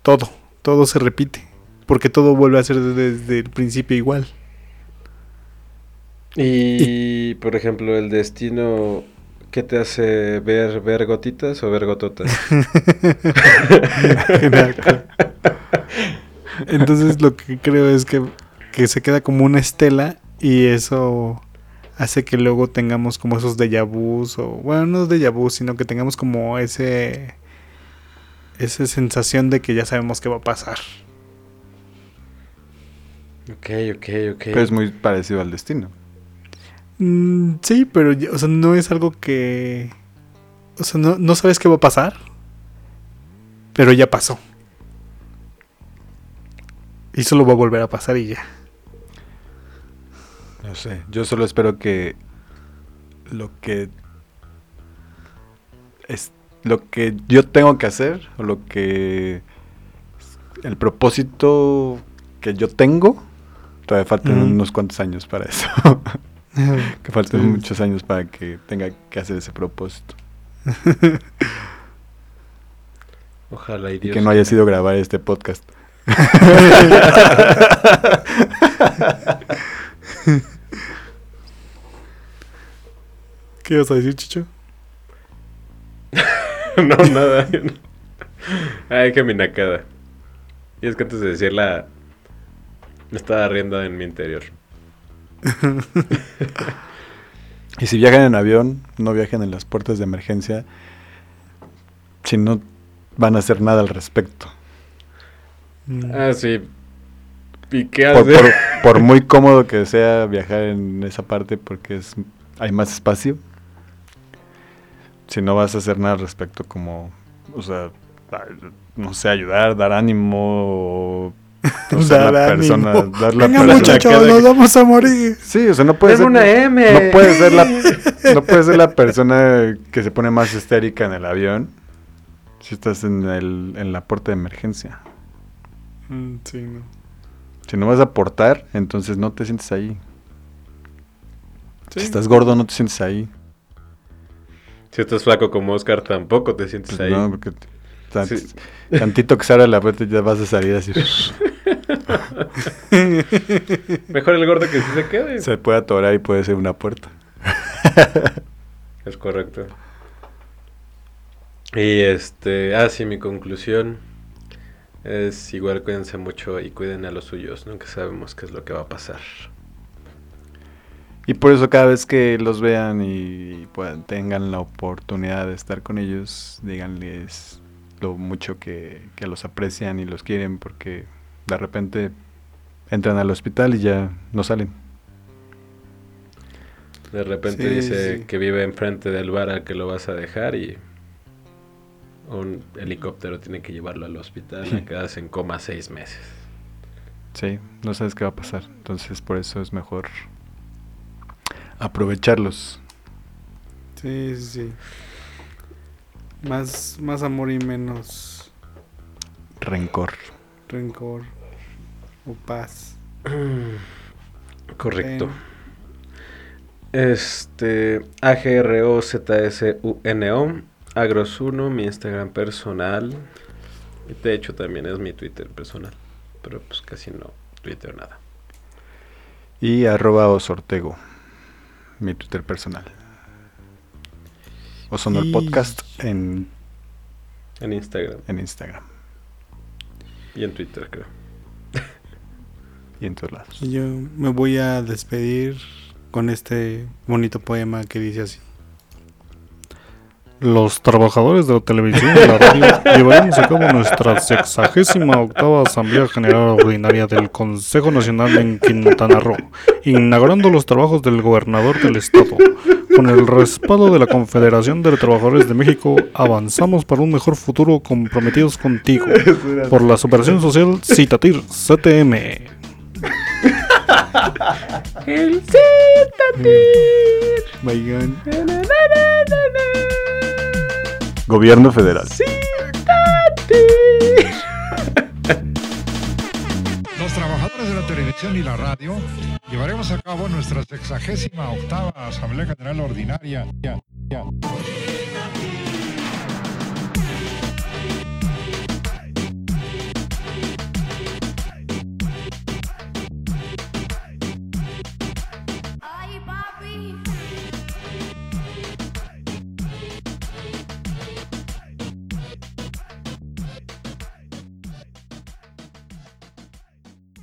Todo, todo se repite. Porque todo vuelve a ser desde el principio igual. Y, por ejemplo, el destino, ¿qué te hace ver, ver gotitas o ver gototas? Entonces lo que creo es que, que se queda como una estela y eso hace que luego tengamos como esos déjà vus o bueno, no déjà vus, sino que tengamos como ese esa sensación de que ya sabemos qué va a pasar. ok, ok, ok. Pero es muy parecido al destino. Mm, sí, pero o sea, no es algo que o sea, no, no sabes qué va a pasar, pero ya pasó. Y solo va a volver a pasar y ya. No sé, yo solo espero que lo que es lo que yo tengo que hacer o lo que el propósito que yo tengo todavía faltan unos cuantos años para eso. que faltan Sí. muchos años para que tenga que hacer ese propósito Ojalá y y Dios. que no haya sido grabar este podcast. ¿Qué vas a decir, Chicho? no, nada. Ay, que mi nacada. Y es que antes de decirla, me estaba riendo en mi interior. Y si viajan en avión, no viajen en las puertas de emergencia si no van a hacer nada al respecto. Mm. Ah, sí. ¿Y qué por, hace? por- por muy cómodo que sea viajar en esa parte porque es hay más espacio si no vas a hacer nada al respecto como o sea no sé ayudar dar ánimo o, o ser Dar la ánimo. persona dar la Venga, persona muchachos, cada- nos vamos a morir. sí o sea no puede Dame ser una M. no puede ser la no puede ser la persona que se pone más histérica en el avión si estás en el en la puerta de emergencia Mm, sí, no. si no vas a aportar entonces no te sientes ahí Sí. Si estás gordo, no te sientes ahí. Si estás flaco como Oscar, tampoco te sientes Pues ahí. no, porque Sí. tantito que se abra la puerta ya vas a salir así. Mejor el gordo que sí se quede. se puede atorar y puede ser una puerta. Es correcto. Y este, ah, sí, mi conclusión es igual cuídense mucho y cuiden a los suyos. Nunca sabemos qué es lo que va a pasar. Y por eso cada vez que los vean y puedan, tengan la oportunidad de estar con ellos, díganles lo mucho que, que los aprecian y los quieren porque de repente entran al hospital y ya no salen. De repente Sí, dice sí. que vive enfrente del bar al que lo vas a dejar y un helicóptero tiene que llevarlo al hospital y quedas en coma seis meses. Sí, no sabes qué va a pasar. Entonces por eso es mejor aprovecharlos. Sí, sí, sí. Más, más amor y menos Rencor. rencor o paz. Correcto. Sí. Este, A-G-R-O-Z-S-U-N-O, Agros1, mi Instagram personal. Y De hecho, también es mi Twitter personal. Pero pues casi no Twitter nada. Y arroba osortego. Mi Twitter personal. O sonó el Y- podcast en, En Instagram en Instagram. y en Twitter, creo. Y en todos lados. Yo me voy a despedir con este bonito poema que dice así. Los trabajadores de la televisión y la radio llevaremos a cabo nuestra sexagésima octava Asamblea General Ordinaria del Consejo Nacional en Quintana Roo, inaugurando los trabajos del gobernador del estado. Con el respaldo de la Confederación de Trabajadores de México, avanzamos para un mejor futuro comprometidos contigo. Por la superación social Citatir CTM. El Vayan. Gobierno federal. Los trabajadores de la televisión y la radio llevaremos a cabo nuestra sexagésima octava Asamblea General Ordinaria. Ya, ya.